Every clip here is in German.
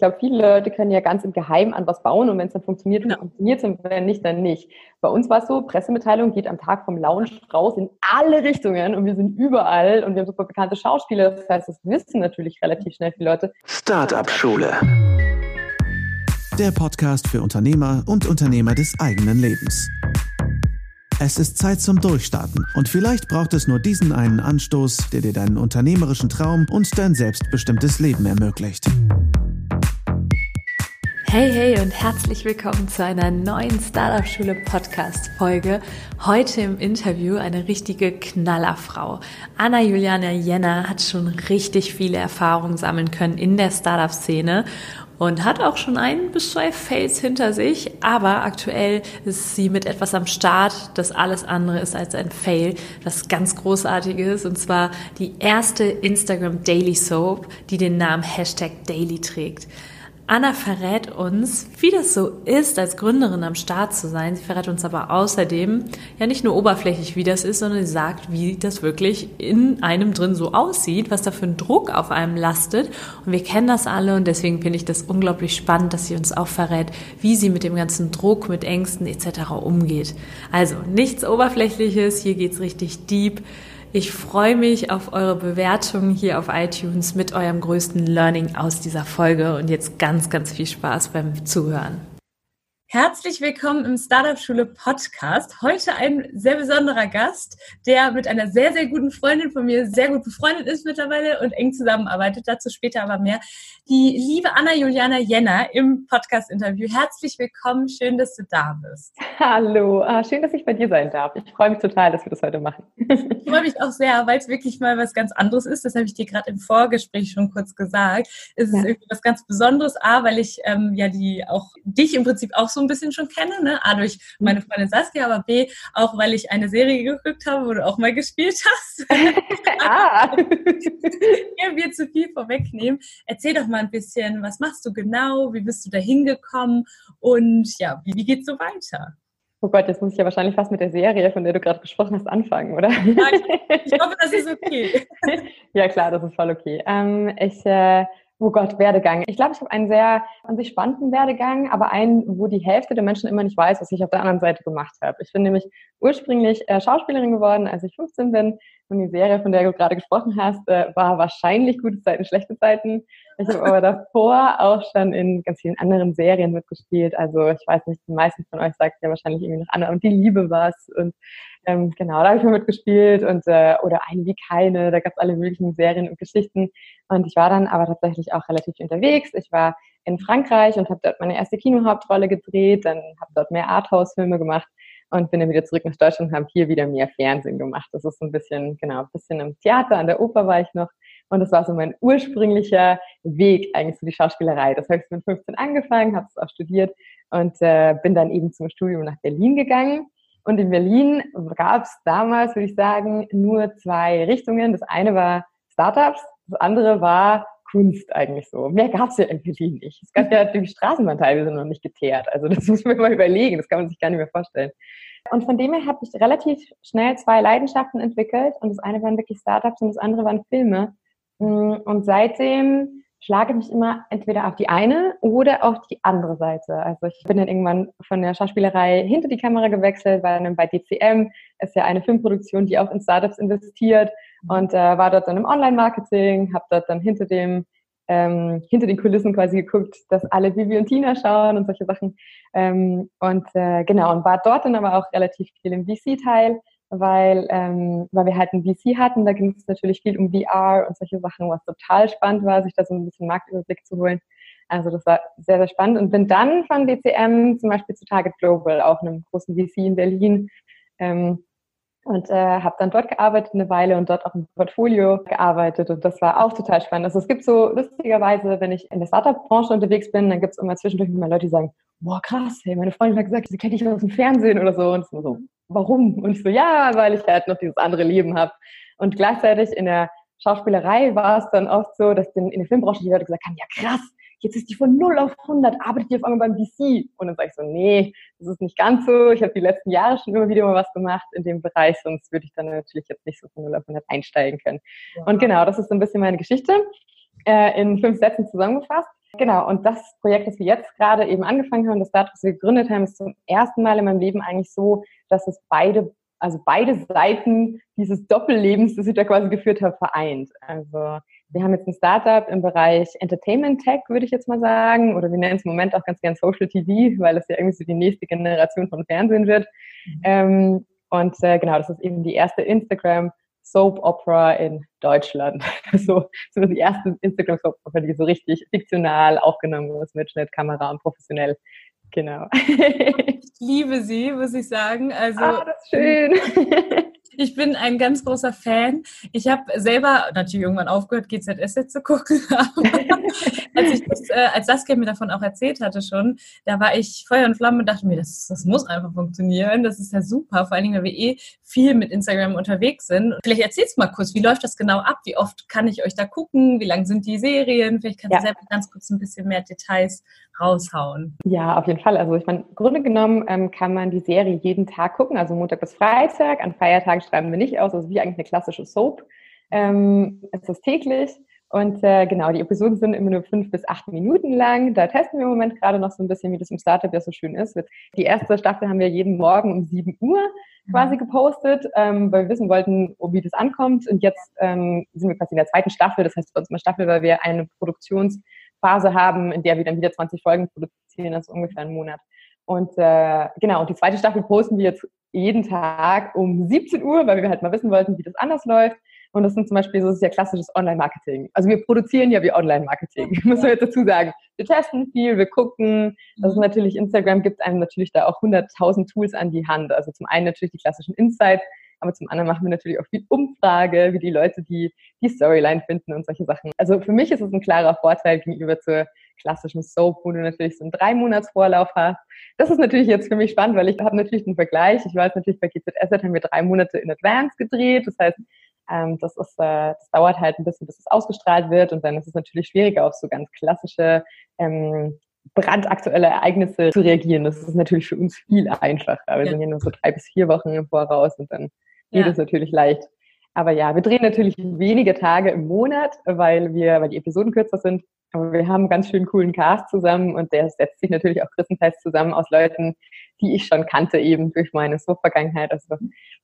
glaube, viele Leute können ja ganz im Geheimen an was bauen und wenn es dann funktioniert, dann funktioniert es und wenn nicht, dann nicht. Bei uns war es so, Pressemitteilung geht am Tag vom Lounge raus in alle Richtungen und wir sind überall und wir haben super bekannte Schauspieler. Das heißt, das wissen natürlich relativ schnell viele Leute. Startup-Schule. Der Podcast für Unternehmer und Unternehmer des eigenen Lebens. Es ist Zeit zum Durchstarten und vielleicht braucht es nur diesen einen Anstoß, der dir deinen unternehmerischen Traum und dein selbstbestimmtes Leben ermöglicht. Hey, hey und herzlich willkommen zu einer neuen Startup Schule Podcast Folge. Heute im Interview eine richtige Knallerfrau. Anna Juliana Jenner hat schon richtig viele Erfahrungen sammeln können in der Startup Szene und hat auch schon ein bis zwei Fails hinter sich, aber aktuell ist sie mit etwas am Start, das alles andere ist als ein Fail, das ganz großartig ist und zwar die erste Instagram Daily Soap, die den Namen Hashtag Daily trägt. Anna verrät uns, wie das so ist, als Gründerin am Start zu sein. Sie verrät uns aber außerdem ja nicht nur oberflächlich, wie das ist, sondern sie sagt, wie das wirklich in einem drin so aussieht, was da für ein Druck auf einem lastet. Und wir kennen das alle und deswegen finde ich das unglaublich spannend, dass sie uns auch verrät, wie sie mit dem ganzen Druck, mit Ängsten etc. umgeht. Also nichts Oberflächliches, hier geht's richtig deep. Ich freue mich auf eure Bewertungen hier auf iTunes mit eurem größten Learning aus dieser Folge und jetzt ganz, ganz viel Spaß beim Zuhören. Herzlich willkommen im Startup Schule Podcast. Heute ein sehr besonderer Gast, der mit einer sehr, sehr guten Freundin von mir sehr gut befreundet ist mittlerweile und eng zusammenarbeitet. Dazu später aber mehr. Die liebe Anna Juliana Jenner im Podcast-Interview. Herzlich willkommen. Schön, dass du da bist. Hallo. Ah, schön, dass ich bei dir sein darf. Ich freue mich total, dass wir das heute machen. Ich freue mich auch sehr, weil es wirklich mal was ganz anderes ist. Das habe ich dir gerade im Vorgespräch schon kurz gesagt. Es ist ja. irgendwie was ganz Besonderes. A, weil ich ähm, ja die auch dich im Prinzip auch so ein bisschen schon kenne, ne? A, durch meine Freundin Saskia, aber B, auch weil ich eine Serie geguckt habe, wo du auch mal gespielt hast. ah. Hier wir zu viel vorwegnehmen. Erzähl doch mal ein bisschen, was machst du genau? Wie bist du da hingekommen? Und ja, wie, wie geht's so weiter? Oh Gott, jetzt muss ich ja wahrscheinlich fast mit der Serie, von der du gerade gesprochen hast, anfangen, oder? Ja, ich, ich hoffe, das ist okay. ja, klar, das ist voll okay. Ähm, ich äh, Oh Gott, Werdegang. Ich glaube, ich habe einen sehr an sich spannenden Werdegang, aber einen, wo die Hälfte der Menschen immer nicht weiß, was ich auf der anderen Seite gemacht habe. Ich bin nämlich ursprünglich äh, Schauspielerin geworden, als ich 15 bin. Und die Serie, von der du gerade gesprochen hast, äh, war wahrscheinlich gute Zeiten, schlechte Zeiten. Ich habe aber davor auch schon in ganz vielen anderen Serien mitgespielt. Also ich weiß nicht, die meisten von euch sagt ja wahrscheinlich irgendwie noch Anna und die Liebe was. Und ähm, genau, da habe ich mal mitgespielt und äh, oder eine wie keine, da gab es alle möglichen Serien und Geschichten. Und ich war dann aber tatsächlich auch relativ unterwegs. Ich war in Frankreich und habe dort meine erste Kinohauptrolle gedreht, dann habe dort mehr Arthouse-Filme gemacht und bin dann wieder zurück nach Deutschland und habe hier wieder mehr Fernsehen gemacht. Das ist so ein bisschen, genau, ein bisschen im Theater, an der Oper war ich noch. Und das war so mein ursprünglicher Weg eigentlich zu die Schauspielerei. Das habe ich mit 15 angefangen, habe es auch studiert und äh, bin dann eben zum Studium nach Berlin gegangen und in Berlin gab es damals, würde ich sagen, nur zwei Richtungen. Das eine war Startups, das andere war Kunst eigentlich so. Mehr gab es ja in Berlin nicht. Es gab ja die Straßenbahn teilweise noch nicht geteert. Also das muss man mal überlegen, das kann man sich gar nicht mehr vorstellen. Und von dem her habe ich relativ schnell zwei Leidenschaften entwickelt. Und das eine waren wirklich Startups und das andere waren Filme. Und seitdem schlage mich immer entweder auf die eine oder auf die andere Seite. Also ich bin dann irgendwann von der Schauspielerei hinter die Kamera gewechselt, weil dann bei DCM ist ja eine Filmproduktion, die auch in Startups investiert und äh, war dort dann im Online-Marketing, habe dort dann hinter dem ähm, hinter den Kulissen quasi geguckt, dass alle Vivi und Tina schauen und solche Sachen. Ähm, und äh, genau, und war dort dann aber auch relativ viel im VC-Teil weil, ähm, weil wir halt ein VC hatten. Da ging es natürlich viel um VR und solche Sachen, was total spannend war, sich da so ein bisschen Marktüberblick zu holen. Also das war sehr, sehr spannend und bin dann von DCM zum Beispiel zu Target Global, auch einem großen VC in Berlin, ähm, und äh, habe dann dort gearbeitet eine Weile und dort auch im Portfolio gearbeitet und das war auch total spannend. Also es gibt so lustigerweise, wenn ich in der Startup-Branche unterwegs bin, dann gibt es immer zwischendurch immer Leute, die sagen, boah krass, hey, meine Freundin hat gesagt, sie kennt dich aus dem Fernsehen oder so und so, warum? Und ich so, ja, weil ich halt noch dieses andere Leben habe. Und gleichzeitig in der Schauspielerei war es dann oft so, dass in der Filmbranche die Leute gesagt haben, ja krass, jetzt ist die von 0 auf 100, arbeitet die auf einmal beim VC. Und dann sage ich so, nee, das ist nicht ganz so. Ich habe die letzten Jahre schon immer wieder mal was gemacht in dem Bereich, sonst würde ich dann natürlich jetzt nicht so von 0 auf 100 einsteigen können. Ja. Und genau, das ist so ein bisschen meine Geschichte äh, in fünf Sätzen zusammengefasst. Genau, und das Projekt, das wir jetzt gerade eben angefangen haben, das Start, was wir gegründet haben, ist zum ersten Mal in meinem Leben eigentlich so, dass es beide, also beide Seiten dieses Doppellebens, das ich da quasi geführt habe, vereint. Also wir haben jetzt ein Startup im Bereich Entertainment Tech, würde ich jetzt mal sagen, oder wir nennen es im Moment auch ganz gern Social TV, weil es ja irgendwie so die nächste Generation von Fernsehen wird. Mhm. Ähm, und äh, genau, das ist eben die erste Instagram Soap Opera in Deutschland. so, so die erste Instagram Soap Opera, die so richtig fiktional aufgenommen ist mit Schnittkamera und professionell. Genau. ich liebe sie, muss ich sagen. Also, ah, das ist schön. Ich bin ein ganz großer Fan. Ich habe selber natürlich irgendwann aufgehört, GZS zu gucken. als, ich das, äh, als Saskia mir davon auch erzählt hatte schon, da war ich Feuer und Flamme und dachte mir, das, das muss einfach funktionieren. Das ist ja super. Vor allen Dingen, weil wir eh viel mit Instagram unterwegs sind. Vielleicht erzählst du mal kurz, wie läuft das genau ab? Wie oft kann ich euch da gucken? Wie lang sind die Serien? Vielleicht kannst ja. du selber ganz kurz ein bisschen mehr Details raushauen. Ja, auf jeden Fall. Also ich meine, Grunde genommen ähm, kann man die Serie jeden Tag gucken, also Montag bis Freitag. An Feiertagen schreiben wir nicht aus, also wie eigentlich eine klassische Soap. Ähm, es ist täglich. Und äh, genau, die Episoden sind immer nur fünf bis acht Minuten lang. Da testen wir im Moment gerade noch so ein bisschen, wie das im Startup ja so schön ist. Die erste Staffel haben wir jeden Morgen um sieben Uhr quasi mhm. gepostet, ähm, weil wir wissen wollten, wie das ankommt. Und jetzt ähm, sind wir quasi in der zweiten Staffel. Das heißt bei uns immer Staffel, weil wir eine Produktionsphase haben, in der wir dann wieder 20 Folgen produzieren. Das ist ungefähr ein Monat. Und äh, genau, und die zweite Staffel posten wir jetzt jeden Tag um 17 Uhr, weil wir halt mal wissen wollten, wie das anders läuft. Und das sind zum Beispiel, so ist ja klassisches Online-Marketing. Also wir produzieren ja wie Online-Marketing, muss man jetzt dazu sagen. Wir testen viel, wir gucken. Das ist mhm. natürlich, Instagram gibt einem natürlich da auch 100.000 Tools an die Hand. Also zum einen natürlich die klassischen Insights, aber zum anderen machen wir natürlich auch viel Umfrage, wie die Leute die, die Storyline finden und solche Sachen. Also für mich ist es ein klarer Vorteil gegenüber zur klassischen Soap, wo du natürlich so einen drei Monats Vorlauf hast. Das ist natürlich jetzt für mich spannend, weil ich habe natürlich den Vergleich. Ich weiß natürlich, bei GZS haben wir drei Monate in Advance gedreht. Das heißt, ähm, das, ist, äh, das dauert halt ein bisschen, bis es ausgestrahlt wird und dann ist es natürlich schwieriger auf so ganz klassische ähm, brandaktuelle Ereignisse zu reagieren. Das ist natürlich für uns viel einfacher. Wir ja. sind ja nur so drei bis vier Wochen im Voraus und dann geht es natürlich leicht. Aber ja, wir drehen natürlich wenige Tage im Monat, weil wir, weil die Episoden kürzer sind. Aber wir haben einen ganz schön coolen Cast zusammen und der setzt sich natürlich auch größtenteils zusammen aus Leuten, die ich schon kannte, eben durch meine So-Vergangenheit. Also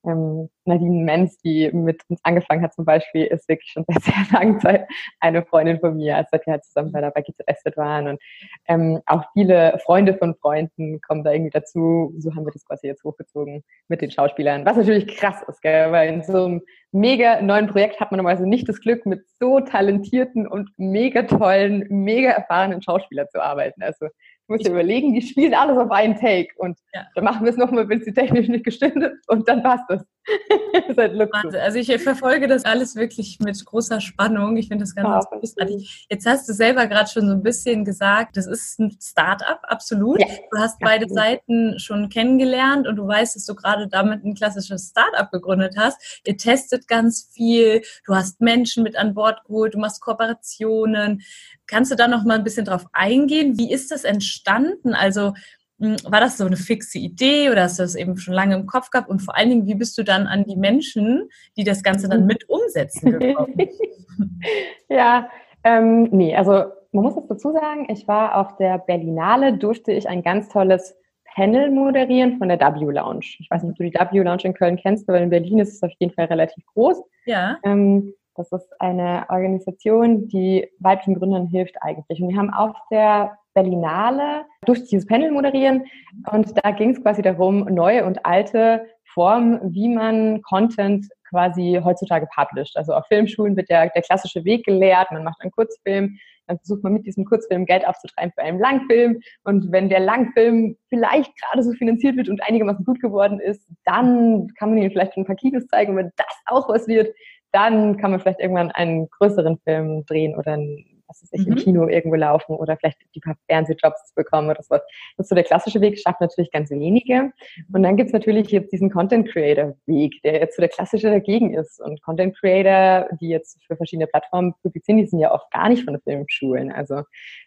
ähm, Nadine Menz, die mit uns angefangen hat zum Beispiel, ist wirklich schon seit sehr langer Zeit eine Freundin von mir, als wir halt zusammen bei der bei GZS waren. Und ähm, auch viele Freunde von Freunden kommen da irgendwie dazu. So haben wir das quasi jetzt hochgezogen mit den Schauspielern. Was natürlich krass ist, gell? weil in so einem mega neuen Projekt hat man normalerweise nicht das Glück, mit so talentierten und mega tollen, mega erfahrenen Schauspielern zu arbeiten. Also muss dir überlegen, die spielen alles auf einen Take und ja. dann machen wir es nochmal, wenn sie technisch nicht gestimmt ist und dann passt es. das ist halt Luxus. Also ich verfolge das alles wirklich mit großer Spannung. Ich finde das ganz, ja, großartig. Jetzt hast du selber gerade schon so ein bisschen gesagt, das ist ein Start-up, absolut. Ja. Du hast beide absolut. Seiten schon kennengelernt und du weißt, dass du gerade damit ein klassisches Start-up gegründet hast. Ihr testet ganz viel, du hast Menschen mit an Bord geholt, du machst Kooperationen. Kannst du da noch mal ein bisschen drauf eingehen? Wie ist das entstanden? Also war das so eine fixe Idee oder hast du das eben schon lange im Kopf gehabt? Und vor allen Dingen, wie bist du dann an die Menschen, die das Ganze dann mit umsetzen gekommen? ja, ähm, nee, also man muss es dazu sagen, ich war auf der Berlinale, durfte ich ein ganz tolles Panel moderieren von der W Lounge. Ich weiß nicht, ob du die W Lounge in Köln kennst, aber in Berlin ist es auf jeden Fall relativ groß. Ja. Ähm, das ist eine Organisation, die weiblichen Gründern hilft eigentlich. Und wir haben auf der Berlinale durch dieses Panel moderieren und da ging es quasi darum, neue und alte Formen, wie man Content quasi heutzutage published. Also auf Filmschulen wird ja der klassische Weg gelehrt, man macht einen Kurzfilm, dann versucht man mit diesem Kurzfilm Geld aufzutreiben für einen Langfilm. Und wenn der Langfilm vielleicht gerade so finanziert wird und einigermaßen gut geworden ist, dann kann man ihn vielleicht ein paar Kinos zeigen. Und wenn das auch was wird, dann kann man vielleicht irgendwann einen größeren Film drehen oder einen was ist ich, mhm. im Kino irgendwo laufen oder vielleicht die paar Fernsehjobs bekommen oder sowas. Das ist so der klassische Weg, schafft natürlich ganz wenige. Und dann gibt's natürlich jetzt diesen Content Creator Weg, der jetzt so der klassische dagegen ist. Und Content Creator, die jetzt für verschiedene Plattformen publizieren, die sind ja oft gar nicht von den Filmschulen. Also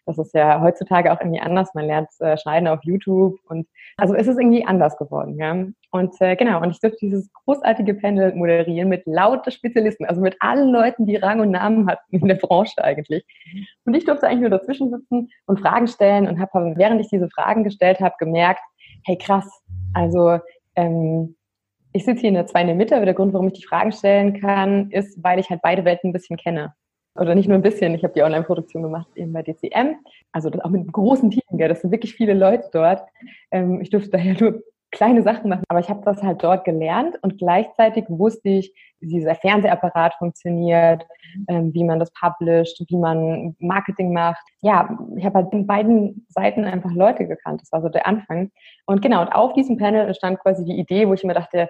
das ist ja heutzutage auch irgendwie anders. Man lernt äh, Schneiden auf YouTube und also es ist irgendwie anders geworden. Ja? Und äh, genau, und ich durfte dieses großartige Panel moderieren mit lauter Spezialisten, also mit allen Leuten, die Rang und Namen hatten in der Branche eigentlich. Und ich durfte eigentlich nur dazwischen sitzen und Fragen stellen und habe, während ich diese Fragen gestellt habe, gemerkt, hey krass, also ähm, ich sitze hier in der, der Mitte, aber der Grund, warum ich die Fragen stellen kann, ist, weil ich halt beide Welten ein bisschen kenne. Oder nicht nur ein bisschen, ich habe die Online-Produktion gemacht eben bei DCM, also das auch mit großen Team, gell? das sind wirklich viele Leute dort. Ähm, ich durfte daher nur kleine Sachen machen, aber ich habe das halt dort gelernt und gleichzeitig wusste ich, wie dieser Fernsehapparat funktioniert, ähm, wie man das published, wie man Marketing macht. Ja, ich habe halt in beiden Seiten einfach Leute gekannt. Das war so der Anfang. Und genau, und auf diesem Panel entstand quasi die Idee, wo ich mir dachte,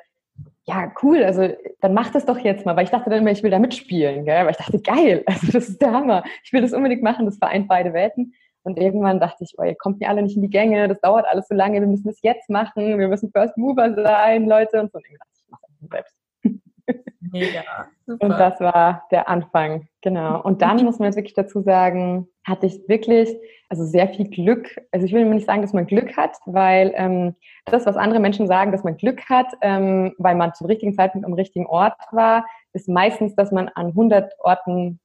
ja, cool, also dann mach das doch jetzt mal, weil ich dachte dann immer, ich will da mitspielen, gell? weil ich dachte, geil, also das ist der Hammer, ich will das unbedingt machen, das vereint beide Welten. Und irgendwann dachte ich, oh, ihr kommt mir alle nicht in die Gänge, das dauert alles so lange, wir müssen das jetzt machen, wir müssen First Mover sein, Leute. Und so, und ich dachte, ich mache das selbst. Mega. Super. Und das war der Anfang, genau. Und dann muss man jetzt wirklich dazu sagen, hatte ich wirklich, also sehr viel Glück. Also ich will nicht sagen, dass man Glück hat, weil ähm, das, was andere Menschen sagen, dass man Glück hat, ähm, weil man zum richtigen Zeitpunkt am richtigen Ort war, ist meistens, dass man an 100 Orten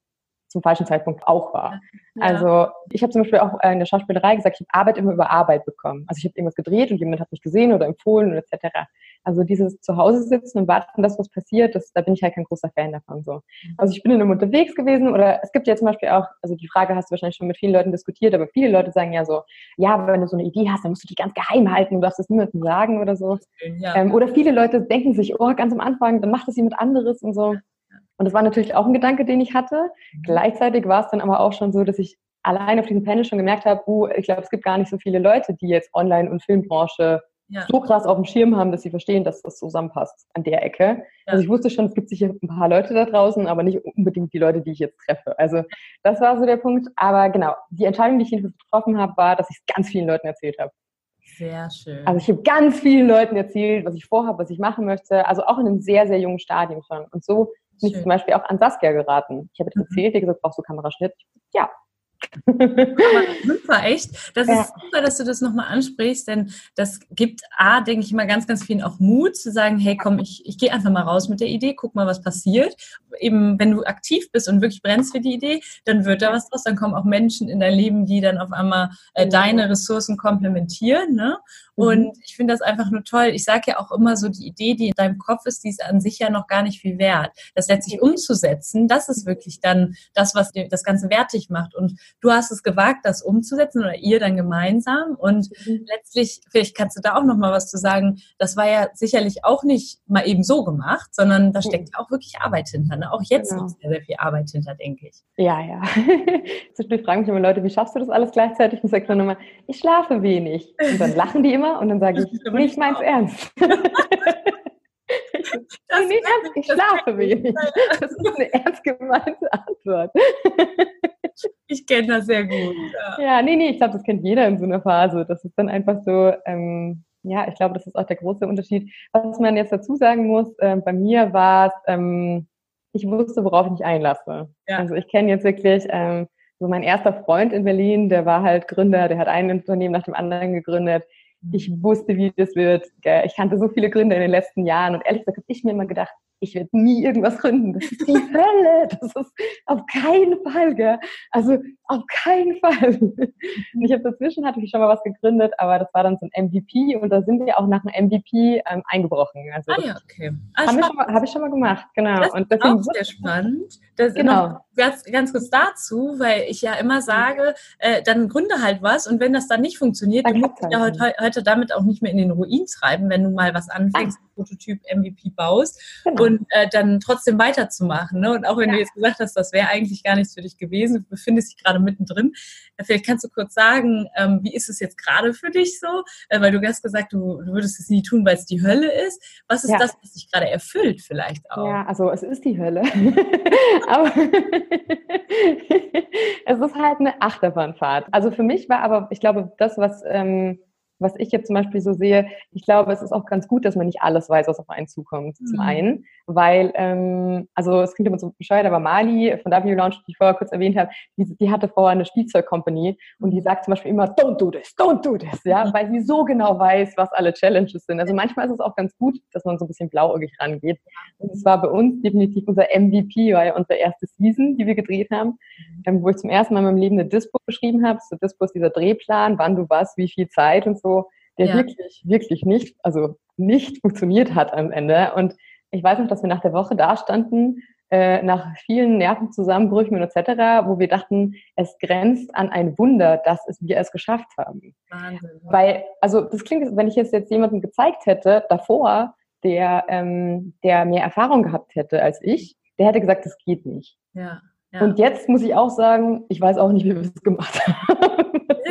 zum falschen Zeitpunkt auch war. Ja. Also ich habe zum Beispiel auch in der Schauspielerei gesagt, ich habe Arbeit immer über Arbeit bekommen. Also ich habe irgendwas gedreht und jemand hat mich gesehen oder empfohlen oder etc. Also dieses Zuhause sitzen und warten, dass was passiert, das, da bin ich halt kein großer Fan davon. So. Mhm. Also ich bin in einem unterwegs gewesen oder es gibt ja zum Beispiel auch, also die Frage hast du wahrscheinlich schon mit vielen Leuten diskutiert, aber viele Leute sagen ja so, ja, wenn du so eine Idee hast, dann musst du die ganz geheim halten, du darfst das niemandem sagen oder so. Ja. Ähm, oder viele Leute denken sich, oh, ganz am Anfang, dann macht das jemand anderes und so. Und das war natürlich auch ein Gedanke, den ich hatte. Mhm. Gleichzeitig war es dann aber auch schon so, dass ich allein auf diesem Panel schon gemerkt habe, uh, ich glaube, es gibt gar nicht so viele Leute, die jetzt Online- und Filmbranche ja. so krass auf dem Schirm haben, dass sie verstehen, dass das zusammenpasst an der Ecke. Ja. Also ich wusste schon, es gibt sicher ein paar Leute da draußen, aber nicht unbedingt die Leute, die ich jetzt treffe. Also das war so der Punkt. Aber genau, die Entscheidung, die ich getroffen habe, war, dass ich es ganz vielen Leuten erzählt habe. Sehr schön. Also ich habe ganz vielen Leuten erzählt, was ich vorhabe, was ich machen möchte. Also auch in einem sehr, sehr jungen Stadium schon. Und so bin ich zum Beispiel auch an Saskia geraten. Ich habe mhm. erzählt, die gesagt, brauchst du Kameraschnitt? Ja, super, echt. Das ja. ist super, dass du das nochmal ansprichst, denn das gibt A, denke ich mal, ganz, ganz vielen auch Mut zu sagen, hey, komm, ich, ich gehe einfach mal raus mit der Idee, guck mal, was passiert. Eben, wenn du aktiv bist und wirklich brennst für die Idee, dann wird da was draus, dann kommen auch Menschen in dein Leben, die dann auf einmal äh, deine Ressourcen komplementieren. Ne? Und mhm. ich finde das einfach nur toll. Ich sage ja auch immer so, die Idee, die in deinem Kopf ist, die ist an sich ja noch gar nicht viel wert. Das letztlich umzusetzen, das ist wirklich dann das, was das Ganze wertig macht. Und du hast es gewagt, das umzusetzen oder ihr dann gemeinsam. Und mhm. letztlich, vielleicht kannst du da auch noch mal was zu sagen. Das war ja sicherlich auch nicht mal eben so gemacht, sondern da steckt ja auch wirklich Arbeit hinter. Ne? Auch jetzt genau. liegt sehr, sehr viel Arbeit hinter, denke ich. Ja, ja. Zwischendurch fragen mich immer Leute, wie schaffst du das alles gleichzeitig? Und sage dann immer, ich schlafe wenig. Und dann lachen die immer immer und dann sage ich, nee, ich mein's ernst. Das nee, ernst, ich schlafe wenig. Das ist eine ernst gemeinte Antwort. Ich kenne das sehr gut. Ja, ja nee, nee, ich glaube, das kennt jeder in so einer Phase. Das ist dann einfach so, ähm, ja, ich glaube, das ist auch der große Unterschied. Was man jetzt dazu sagen muss, äh, bei mir war es, ähm, ich wusste, worauf ich mich einlasse. Ja. Also ich kenne jetzt wirklich, ähm, so mein erster Freund in Berlin, der war halt Gründer, der hat ein Unternehmen nach dem anderen gegründet ich wusste, wie das wird. Ich kannte so viele Gründe in den letzten Jahren und ehrlich gesagt habe ich mir immer gedacht, ich werde nie irgendwas gründen. Das ist die Hölle. Das ist auf keinen Fall, gell? Also auf keinen Fall. Und ich habe dazwischen hatte ich schon mal was gegründet, aber das war dann so ein MVP und da sind wir auch nach einem MVP ähm, eingebrochen. Also ah ja, okay. Ah, habe ich, hab ich, schon mal gemacht, genau. Das und deswegen ist auch sehr spannend. Das genau. Ganz, ganz kurz dazu, weil ich ja immer sage, äh, dann gründe halt was und wenn das dann nicht funktioniert, dann, dann musst du ja heute, heute damit auch nicht mehr in den Ruin treiben, wenn du mal was anfängst, Prototyp MVP baust. Genau und äh, dann trotzdem weiterzumachen. Ne? Und auch wenn ja. du jetzt gesagt hast, das wäre eigentlich gar nichts für dich gewesen, du befindest dich gerade mittendrin. Äh, vielleicht kannst du kurz sagen, ähm, wie ist es jetzt gerade für dich so? Äh, weil du hast gesagt, du, du würdest es nie tun, weil es die Hölle ist. Was ist ja. das, was dich gerade erfüllt vielleicht auch? Ja, also es ist die Hölle. aber es ist halt eine Achterbahnfahrt. Also für mich war aber, ich glaube, das, was ähm, was ich jetzt zum Beispiel so sehe, ich glaube, es ist auch ganz gut, dass man nicht alles weiß, was auf einen zukommt. Mhm. Zum einen, weil, ähm, also es klingt immer so bescheuert, aber Mali von W Launch, die ich vorher kurz erwähnt habe, die, die hatte vorher eine Spielzeugcompany und die sagt zum Beispiel immer, don't do this, don't do this, ja, mhm. weil sie so genau weiß, was alle Challenges sind. Also manchmal ist es auch ganz gut, dass man so ein bisschen blauäugig rangeht. Und es war bei uns definitiv unser MVP, weil unsere erste Season, die wir gedreht haben, mhm. ähm, wo ich zum ersten Mal in meinem Leben eine Dispo geschrieben habe. So Dispo ist dieser Drehplan, wann du was, wie viel Zeit und so der ja. wirklich, wirklich nicht, also nicht funktioniert hat am Ende. Und ich weiß noch, dass wir nach der Woche da standen, äh, nach vielen Nervenzusammenbrüchen und etc., wo wir dachten, es grenzt an ein Wunder, dass es wir es geschafft haben. Wahnsinn. Weil, also das klingt, wenn ich es jetzt jemandem gezeigt hätte, davor, der, ähm, der mehr Erfahrung gehabt hätte als ich, der hätte gesagt, das geht nicht. Ja, ja. Und jetzt muss ich auch sagen, ich weiß auch nicht, wie wir es gemacht haben.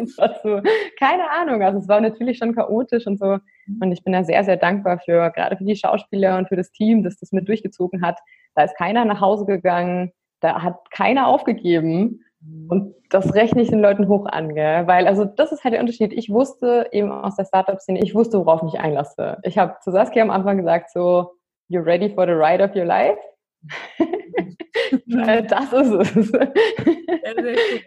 So, keine Ahnung. Also es war natürlich schon chaotisch und so. Mhm. Und ich bin da sehr, sehr dankbar für, gerade für die Schauspieler und für das Team, das das mit durchgezogen hat. Da ist keiner nach Hause gegangen, da hat keiner aufgegeben. Mhm. Und das rechne ich den Leuten hoch an, gell? weil also das ist halt der Unterschied. Ich wusste eben aus der Startup-Szene, ich wusste, worauf ich mich einlasse. Ich habe zu Saskia am Anfang gesagt so, you're ready for the ride of your life. Das ist es. das ist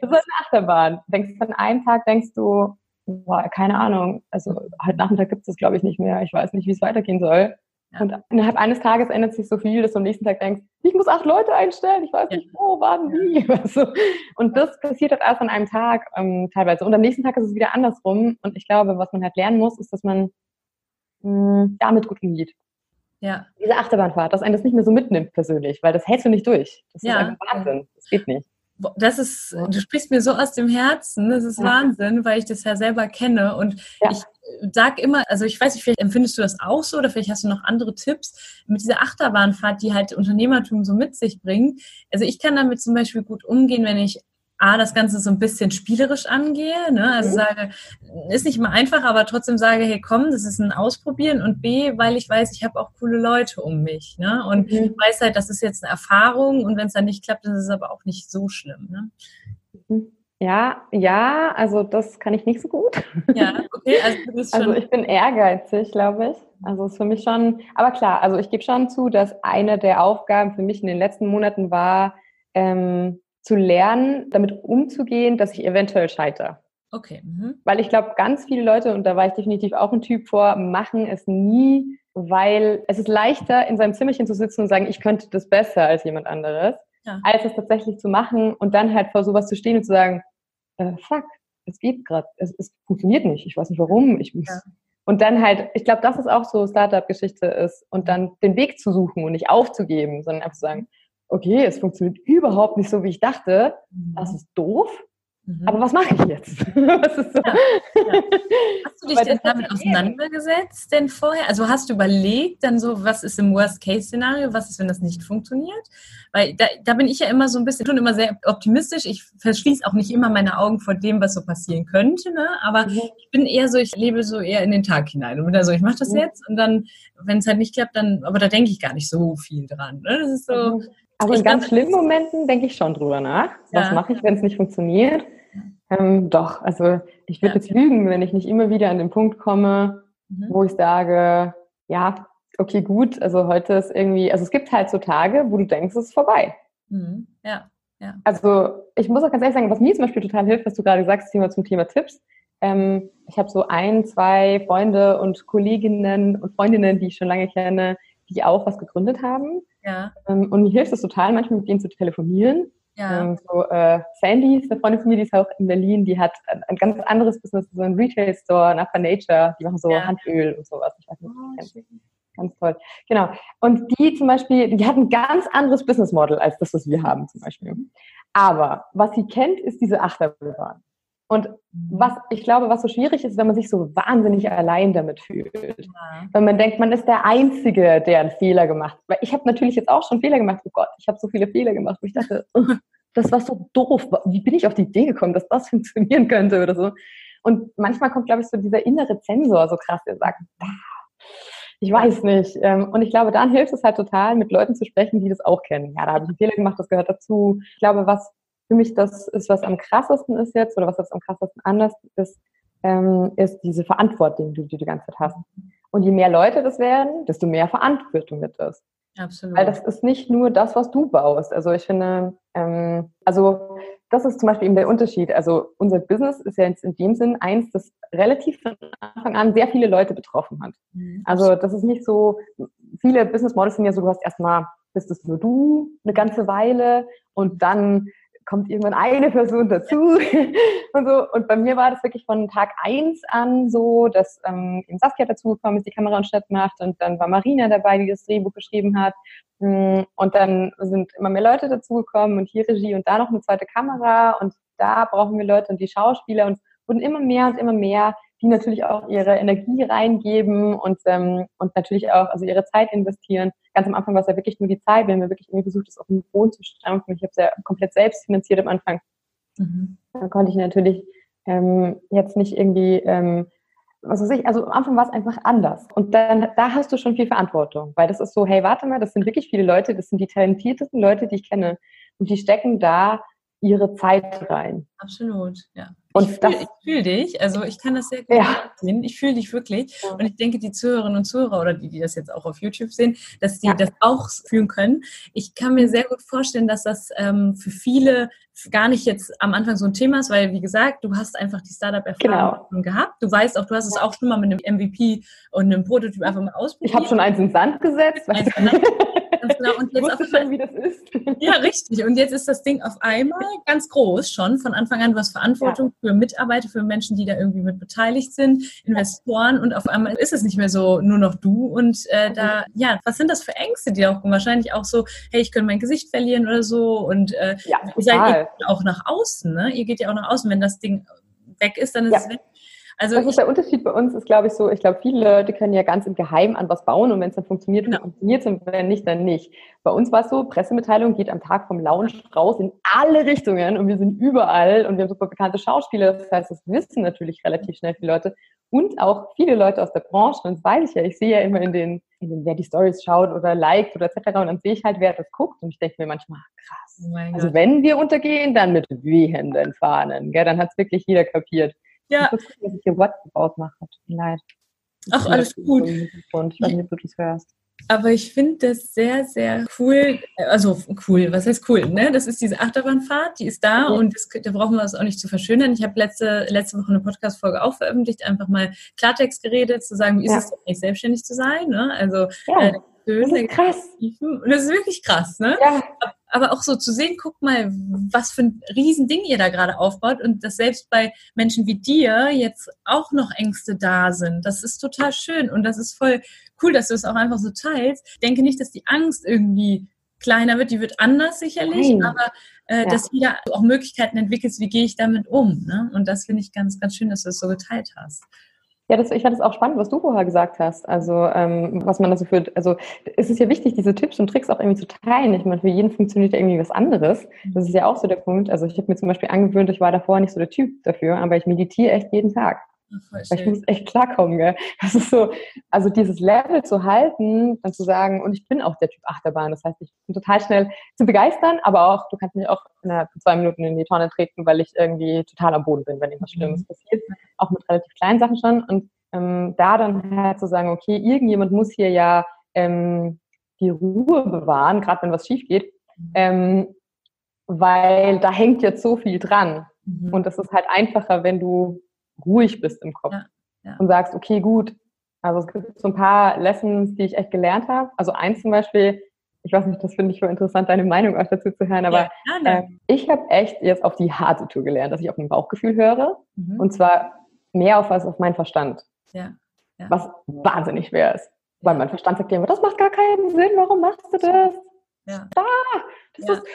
eine Achterbahn. Denkst du an einem Tag, denkst du, boah, keine Ahnung, also heute Nachmittag gibt es das, glaube ich, nicht mehr. Ich weiß nicht, wie es weitergehen soll. Ja. Und innerhalb eines Tages ändert sich so viel, dass du am nächsten Tag denkst, ich muss acht Leute einstellen, ich weiß nicht wo, wann, wie. Also, und das passiert halt erst an einem Tag ähm, teilweise. Und am nächsten Tag ist es wieder andersrum. Und ich glaube, was man halt lernen muss, ist, dass man mh, hm, damit gut umgeht. Ja. Diese Achterbahnfahrt, dass einen das nicht mehr so mitnimmt persönlich, weil das hältst du nicht durch. Das ja. ist einfach Wahnsinn. Das geht nicht. Das ist, du sprichst mir so aus dem Herzen, das ist ja. Wahnsinn, weil ich das ja selber kenne. Und ja. ich sag immer, also ich weiß nicht, vielleicht empfindest du das auch so oder vielleicht hast du noch andere Tipps mit dieser Achterbahnfahrt, die halt Unternehmertum so mit sich bringt. Also ich kann damit zum Beispiel gut umgehen, wenn ich A, das Ganze so ein bisschen spielerisch angehe, ne? also mhm. sage, ist nicht immer einfach, aber trotzdem sage, hey komm, das ist ein Ausprobieren und B, weil ich weiß, ich habe auch coole Leute um mich ne? und mhm. weiß halt, das ist jetzt eine Erfahrung und wenn es dann nicht klappt, dann ist es aber auch nicht so schlimm. Ne? Mhm. Ja, ja, also das kann ich nicht so gut. Ja, okay, also du bist also schon. Also ich bin ehrgeizig, glaube ich. Also es ist für mich schon, aber klar, also ich gebe schon zu, dass eine der Aufgaben für mich in den letzten Monaten war, ähm, zu lernen, damit umzugehen, dass ich eventuell scheitere. Okay. Mhm. Weil ich glaube, ganz viele Leute, und da war ich definitiv auch ein Typ vor, machen es nie, weil es ist leichter, in seinem Zimmerchen zu sitzen und sagen, ich könnte das besser als jemand anderes, ja. als es tatsächlich zu machen und dann halt vor sowas zu stehen und zu sagen, äh, fuck, es geht gerade, es, es, funktioniert nicht, ich weiß nicht warum, ich muss. Ja. Und dann halt, ich glaube, das ist auch so Startup-Geschichte ist und dann den Weg zu suchen und nicht aufzugeben, sondern einfach zu sagen, okay, es funktioniert überhaupt nicht so, wie ich dachte. Das mhm. ist doof. Mhm. Aber was mache ich jetzt? so? ja, ja. Hast du dich denn damit auseinandergesetzt denn vorher? Also hast du überlegt dann so, was ist im Worst-Case-Szenario? Was ist, wenn das nicht funktioniert? Weil da, da bin ich ja immer so ein bisschen, schon immer sehr optimistisch. Ich verschließe auch nicht immer meine Augen vor dem, was so passieren könnte. Ne? Aber mhm. ich bin eher so, ich lebe so eher in den Tag hinein. Und bin da so, ich mache das mhm. jetzt und dann, wenn es halt nicht klappt, dann, aber da denke ich gar nicht so viel dran. Ne? Das ist so, Also in ganz schlimmen Momenten denke ich schon drüber nach. Was ja. mache ich, wenn es nicht funktioniert? Ähm, doch, also ich würde ja. jetzt lügen, wenn ich nicht immer wieder an den Punkt komme, mhm. wo ich sage, ja, okay, gut, also heute ist irgendwie, also es gibt halt so Tage, wo du denkst, es ist vorbei. Mhm. Ja, ja. Also ich muss auch ganz ehrlich sagen, was mir zum Beispiel total hilft, was du gerade sagst, Thema zum Thema Tipps. Ähm, ich habe so ein, zwei Freunde und Kolleginnen und Freundinnen, die ich schon lange kenne, die auch was gegründet haben. Ja. Ähm, und mir hilft es total, manchmal mit denen zu telefonieren. Ja. Ähm, so, äh, Sandy ist eine Freundin von mir, die ist auch in Berlin, die hat ein, ein ganz anderes Business, so ein Retail-Store, Upper Nature, die machen so ja. Handöl und sowas. Ich weiß nicht, oh, Ganz toll. Genau. Und die zum Beispiel, die hat ein ganz anderes Business Model als das, was wir haben zum Beispiel. Aber was sie kennt, ist diese Achterbahn. Und was ich glaube, was so schwierig ist, wenn man sich so wahnsinnig allein damit fühlt. Ja. Wenn man denkt, man ist der Einzige, der einen Fehler gemacht hat. Weil ich habe natürlich jetzt auch schon Fehler gemacht. Oh Gott, ich habe so viele Fehler gemacht, wo ich dachte, oh, das war so doof. Wie bin ich auf die Idee gekommen, dass das funktionieren könnte oder so? Und manchmal kommt, glaube ich, so dieser innere Zensor so krass, der sagt, ich weiß nicht. Ähm, und ich glaube, dann hilft es halt total, mit Leuten zu sprechen, die das auch kennen. Ja, da habe ich einen Fehler gemacht, das gehört dazu. Ich glaube, was für mich das ist, was am krassesten ist jetzt, oder was jetzt am krassesten anders ist, ähm, ist diese Verantwortung, die du die ganze Zeit hast. Und je mehr Leute das werden, desto mehr Verantwortung wird das. Absolut. Weil das ist nicht nur das, was du baust. Also ich finde, ähm, also das ist zum Beispiel eben der Unterschied. Also unser Business ist ja jetzt in dem Sinn eins, das relativ von Anfang an sehr viele Leute betroffen hat. Mhm. Also das ist nicht so, viele Business Models sind ja so, du hast erstmal, bist es nur du eine ganze Weile und dann kommt irgendwann eine Person dazu und so. Und bei mir war das wirklich von Tag eins an so, dass ähm, Saskia dazugekommen ist, die Kamera und Schnitt macht und dann war Marina dabei, die das Drehbuch geschrieben hat. Mm, und dann sind immer mehr Leute dazugekommen und hier Regie und da noch eine zweite Kamera und da brauchen wir Leute und die Schauspieler und wurden immer mehr und immer mehr, die natürlich auch ihre Energie reingeben und, ähm, und natürlich auch also ihre Zeit investieren. Ganz am Anfang war es ja wirklich nur die Zeit. Wir haben ja wirklich irgendwie versucht, das auf den Boden zu stampfen. Ich habe es ja komplett selbst finanziert am Anfang. Mhm. Dann konnte ich natürlich ähm, jetzt nicht irgendwie ähm, was weiß ich, also am Anfang war es einfach anders. Und dann, da hast du schon viel Verantwortung, weil das ist so, hey, warte mal, das sind wirklich viele Leute, das sind die talentiertesten Leute, die ich kenne. Und die stecken da ihre Zeit rein. Absolut, ja. Und ich fühle fühl dich, also ich kann das sehr gut ja. sehen. Ich fühle dich wirklich. Ja. Und ich denke, die Zuhörerinnen und Zuhörer oder die, die das jetzt auch auf YouTube sehen, dass die ja. das auch fühlen können. Ich kann mir sehr gut vorstellen, dass das ähm, für viele gar nicht jetzt am Anfang so ein Thema ist, weil wie gesagt, du hast einfach die Startup-Erfahrung genau. gehabt. Du weißt auch, du hast es auch schon mal mit einem MVP und einem Prototyp einfach mal ausprobiert. Ich habe schon eins in Sand gesetzt. Ganz genau. Und jetzt auf schon, wie das ist. Ja, richtig. Und jetzt ist das Ding auf einmal ganz groß schon. Von Anfang an, du hast Verantwortung ja. für Mitarbeiter, für Menschen, die da irgendwie mit beteiligt sind, Investoren. Und auf einmal ist es nicht mehr so nur noch du. Und äh, da, ja, was sind das für Ängste, die auch wahrscheinlich auch so, hey, ich könnte mein Gesicht verlieren oder so. Und äh, ja, ihr seid auch nach außen, ne? Ihr geht ja auch nach außen. Wenn das Ding weg ist, dann ist ja. es weg. Also das ist der Unterschied bei uns, ist glaube ich so, ich glaube, viele Leute können ja ganz im Geheimen an was bauen und wenn es dann funktioniert, genau. funktioniert es und wenn nicht, dann nicht. Bei uns war es so, Pressemitteilung geht am Tag vom Lounge raus in alle Richtungen und wir sind überall und wir haben super bekannte Schauspieler, das heißt, das wissen natürlich relativ schnell viele Leute und auch viele Leute aus der Branche und das weiß ich ja, ich sehe ja immer in den, in den wer die Stories schaut oder liked oder etc. und dann sehe ich halt, wer das guckt und ich denke mir manchmal, krass. Oh also wenn wir untergehen, dann mit wehenden Fahnen, gell? dann hat es wirklich jeder kapiert. Ja. Ich muss dass ich hier WhatsApp ausmache. Tut mir leid. Ach, alles gut. Ich weiß nicht, ob du das hörst. Aber ich finde das sehr, sehr cool. Also cool, was heißt cool? Ne? Das ist diese Achterbahnfahrt, die ist da ja. und das, da brauchen wir es auch nicht zu verschönern. Ich habe letzte, letzte Woche eine Podcast-Folge auch veröffentlicht, einfach mal Klartext geredet, zu sagen, wie ist ja. es eigentlich selbstständig zu sein? Ne? Also ja. äh, schön. Das ist krass. Und das ist wirklich krass, ne? Ja. Aber auch so zu sehen, guck mal, was für ein Riesending ihr da gerade aufbaut und dass selbst bei Menschen wie dir jetzt auch noch Ängste da sind. Das ist total schön und das ist voll cool, dass du es auch einfach so teilst. Ich denke nicht, dass die Angst irgendwie kleiner wird, die wird anders sicherlich, Nein. aber äh, ja. dass jeder auch Möglichkeiten entwickelt, wie gehe ich damit um. Ne? Und das finde ich ganz, ganz schön, dass du es so geteilt hast. Ja, das, ich fand es auch spannend, was du vorher gesagt hast. Also, ähm, was man da so führt. Also, es ist ja wichtig, diese Tipps und Tricks auch irgendwie zu teilen. Ich meine, für jeden funktioniert ja irgendwie was anderes. Das ist ja auch so der Punkt. Also, ich habe mir zum Beispiel angewöhnt, ich war davor nicht so der Typ dafür, aber ich meditiere echt jeden Tag. Weil ich muss echt klarkommen, gell? Das ist so, also dieses Level zu halten, dann zu sagen, und ich bin auch der Typ Achterbahn. Das heißt, ich bin total schnell zu begeistern, aber auch, du kannst mich auch innerhalb von zwei Minuten in die Tonne treten, weil ich irgendwie total am Boden bin, wenn irgendwas Schlimmes mhm. passiert. Auch mit relativ kleinen Sachen schon. Und ähm, da dann halt zu sagen, okay, irgendjemand muss hier ja ähm, die Ruhe bewahren, gerade wenn was schief geht, mhm. ähm, weil da hängt jetzt so viel dran. Mhm. Und das ist halt einfacher, wenn du ruhig bist im Kopf ja, ja. und sagst, okay, gut. Also es gibt so ein paar Lessons, die ich echt gelernt habe. Also eins zum Beispiel, ich weiß nicht, das finde ich voll interessant, deine Meinung auch dazu zu hören, aber ja, äh, ich habe echt jetzt auf die harte Tour gelernt, dass ich auf mein Bauchgefühl höre mhm. und zwar mehr auf als auf meinen Verstand. Ja. Was wahnsinnig schwer ist. Weil mein Verstand sagt dir immer, das macht gar keinen Sinn, warum machst du das? Ja. Ah, das ist,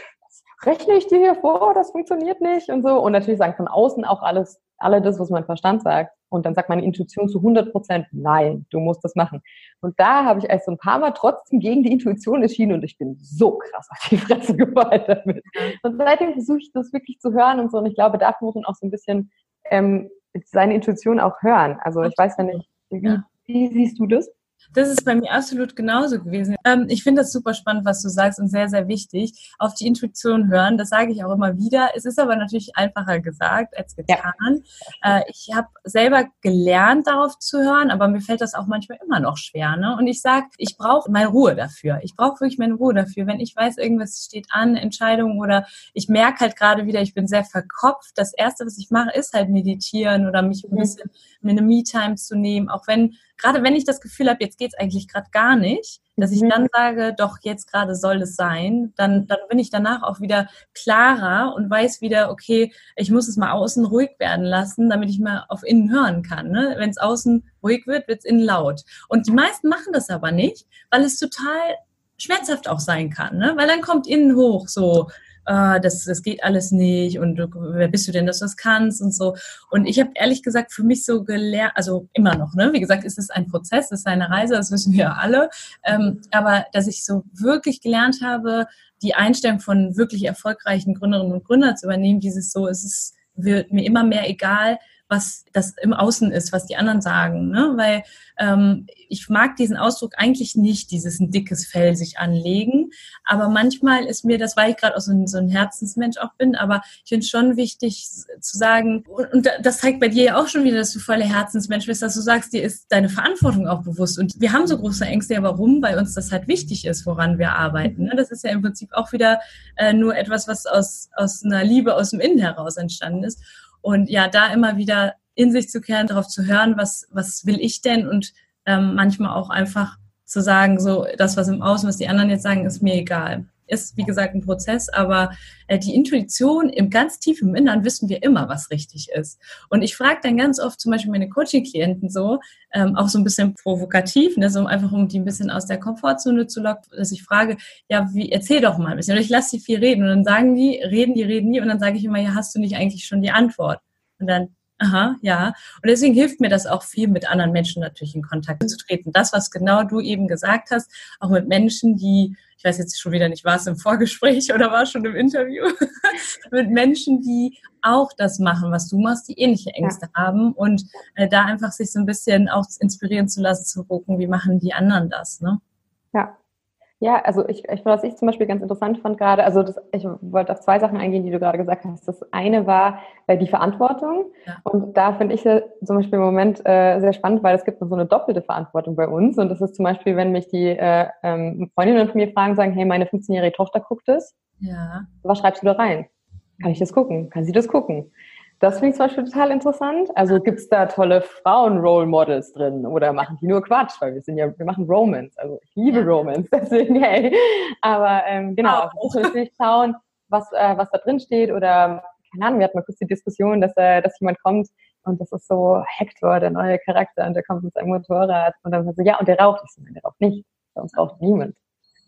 rechne ich dir hier vor, das funktioniert nicht und so. Und natürlich sagen von außen auch alles, alle das, was mein Verstand sagt. Und dann sagt meine Intuition zu 100 Prozent, nein, du musst das machen. Und da habe ich erst so ein paar Mal trotzdem gegen die Intuition entschieden und ich bin so krass auf die Fresse gefallen damit. Und seitdem versuche ich das wirklich zu hören und so. Und ich glaube, dafür muss man auch so ein bisschen ähm, seine Intuition auch hören. Also ich weiß ja nicht, wie, wie siehst du das? Das ist bei mir absolut genauso gewesen. Ähm, ich finde das super spannend, was du sagst und sehr, sehr wichtig. Auf die Intuition hören, das sage ich auch immer wieder. Es ist aber natürlich einfacher gesagt als getan. Ja. Äh, ich habe selber gelernt, darauf zu hören, aber mir fällt das auch manchmal immer noch schwer. Ne? Und ich sage, ich brauche meine Ruhe dafür. Ich brauche wirklich meine Ruhe dafür. Wenn ich weiß, irgendwas steht an, Entscheidungen oder ich merke halt gerade wieder, ich bin sehr verkopft. Das Erste, was ich mache, ist halt meditieren oder mich ein mhm. bisschen mir eine Me-Time zu nehmen, auch wenn gerade wenn ich das Gefühl habe, jetzt geht es eigentlich gerade gar nicht, dass ich mhm. dann sage, doch, jetzt gerade soll es sein, dann, dann bin ich danach auch wieder klarer und weiß wieder, okay, ich muss es mal außen ruhig werden lassen, damit ich mal auf innen hören kann. Ne? Wenn es außen ruhig wird, wird es innen laut. Und die meisten machen das aber nicht, weil es total schmerzhaft auch sein kann, ne? weil dann kommt innen hoch so, ah, das, das geht alles nicht und du, wer bist du denn, dass du das kannst und so. Und ich habe ehrlich gesagt für mich so gelernt, also immer noch, ne? Wie gesagt, es ist ein Prozess, es ist eine Reise, das wissen wir alle. Ähm, aber dass ich so wirklich gelernt habe, die Einstellung von wirklich erfolgreichen Gründerinnen und Gründern zu übernehmen, dieses so, es ist, wird mir immer mehr egal, was das im Außen ist, was die anderen sagen. Ne? Weil ähm, ich mag diesen Ausdruck eigentlich nicht, dieses ein dickes Fell sich anlegen. Aber manchmal ist mir das, weil ich gerade auch so ein, so ein Herzensmensch auch bin, aber ich finde schon wichtig zu sagen, und das zeigt bei dir ja auch schon wieder, dass du voller Herzensmensch bist, dass du sagst, dir ist deine Verantwortung auch bewusst. Und wir haben so große Ängste, ja warum? Weil uns das halt wichtig ist, woran wir arbeiten. Ne? Das ist ja im Prinzip auch wieder äh, nur etwas, was aus, aus einer Liebe aus dem Innen heraus entstanden ist. Und ja, da immer wieder in sich zu kehren, darauf zu hören, was, was will ich denn und ähm, manchmal auch einfach zu sagen, so das, was im Außen, was die anderen jetzt sagen, ist mir egal. Ist, wie gesagt, ein Prozess, aber äh, die Intuition im ganz tief im Innern wissen wir immer, was richtig ist. Und ich frage dann ganz oft zum Beispiel meine Coaching-Klienten so, ähm, auch so ein bisschen provokativ, ne, so einfach um die ein bisschen aus der Komfortzone zu locken, dass ich frage, ja, wie, erzähl doch mal ein bisschen. Oder ich lasse sie viel reden und dann sagen die, reden die, reden die und dann sage ich immer, ja, hast du nicht eigentlich schon die Antwort? Und dann, Aha, ja. Und deswegen hilft mir das auch viel, mit anderen Menschen natürlich in Kontakt zu treten. Das, was genau du eben gesagt hast, auch mit Menschen, die, ich weiß jetzt schon wieder nicht, war es im Vorgespräch oder war es schon im Interview, mit Menschen, die auch das machen, was du machst, die ähnliche Ängste ja. haben und äh, da einfach sich so ein bisschen auch inspirieren zu lassen, zu gucken, wie machen die anderen das, ne? Ja, ja, also ich, ich was ich zum Beispiel ganz interessant fand gerade, also das, ich wollte auf zwei Sachen eingehen, die du gerade gesagt hast. Das eine war äh, die Verantwortung. Ja. Und da finde ich zum Beispiel im Moment äh, sehr spannend, weil es gibt so eine doppelte Verantwortung bei uns. Und das ist zum Beispiel, wenn mich die äh, ähm, Freundinnen von mir fragen, sagen, hey, meine 15-jährige Tochter guckt es. Ja. Was schreibst du da rein? Kann ich das gucken? Kann sie das gucken? Das finde ich zum Beispiel total interessant. Also gibt es da tolle Frauen-Role-Models drin oder machen die nur Quatsch, weil wir sind ja, wir machen Romance. Also ich liebe ja. Romance, deswegen hey. Aber ähm, genau, oh. natürlich schauen, was, äh, was da drin steht oder keine Ahnung, wir hatten mal kurz die Diskussion, dass, äh, dass jemand kommt und das ist so Hector, der neue Charakter, und der kommt mit seinem Motorrad und dann so, ja, und der raucht. Ich so, nein, der raucht nicht. Bei uns raucht niemand.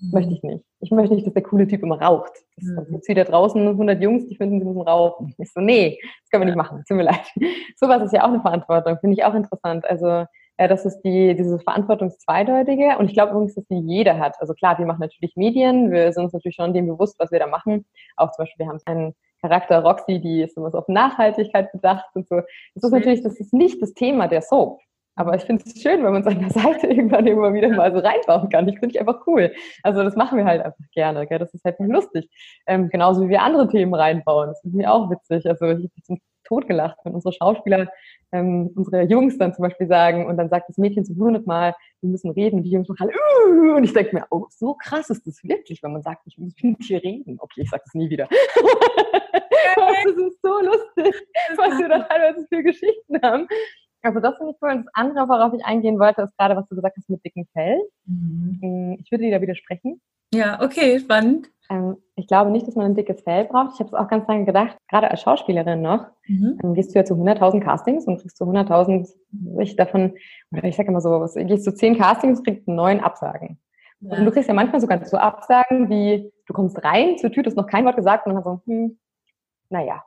Möchte ich nicht. Ich möchte nicht, dass der coole Typ immer raucht. Das mhm. gibt wieder draußen 100 Jungs, die finden, sie müssen rauchen. Ich so, nee, das können wir nicht machen. Tut mir leid. Sowas ist ja auch eine Verantwortung. Finde ich auch interessant. Also, äh, das ist die, diese Verantwortungszweideutige. Und ich glaube übrigens, dass die jeder hat. Also klar, wir machen natürlich Medien. Wir sind uns natürlich schon dem bewusst, was wir da machen. Auch zum Beispiel, wir haben einen Charakter Roxy, die ist immer so auf Nachhaltigkeit bedacht und so. Das ist natürlich, das ist nicht das Thema der Soap. Aber ich finde es schön, wenn man seine Seite irgendwann immer wieder mal so reinbauen kann. Ich finde ich einfach cool. Also das machen wir halt einfach gerne. Gell? Das ist halt lustig. Ähm, genauso wie wir andere Themen reinbauen. Das finde ich auch witzig. Also ich habe zum Tod gelacht, wenn unsere Schauspieler, ähm, unsere Jungs dann zum Beispiel sagen und dann sagt das Mädchen zum hundertmal, wir müssen reden und die Jungs machen uh, und ich denke mir, oh, so krass ist das wirklich, wenn man sagt, ich muss mit dir reden. Okay, ich sage das nie wieder. das ist so lustig, was wir da teilweise für Geschichten haben. Also das finde ich cool. Und das andere, worauf ich eingehen wollte, ist gerade, was du gesagt hast mit dicken Fell. Mhm. Mm, ich würde dir da widersprechen. Ja, okay, spannend. Ähm, ich glaube nicht, dass man ein dickes Fell braucht. Ich habe es auch ganz lange gedacht, gerade als Schauspielerin noch, mhm. ähm, gehst du ja zu 100.000 Castings und kriegst zu 100.000, ich davon, oder ich sage immer so, was, gehst zu 10 Castings und kriegst neun Absagen. Ja. Und du kriegst ja manchmal sogar so Absagen, wie du kommst rein zur Tür, du hast noch kein Wort gesagt und dann so, hm, naja,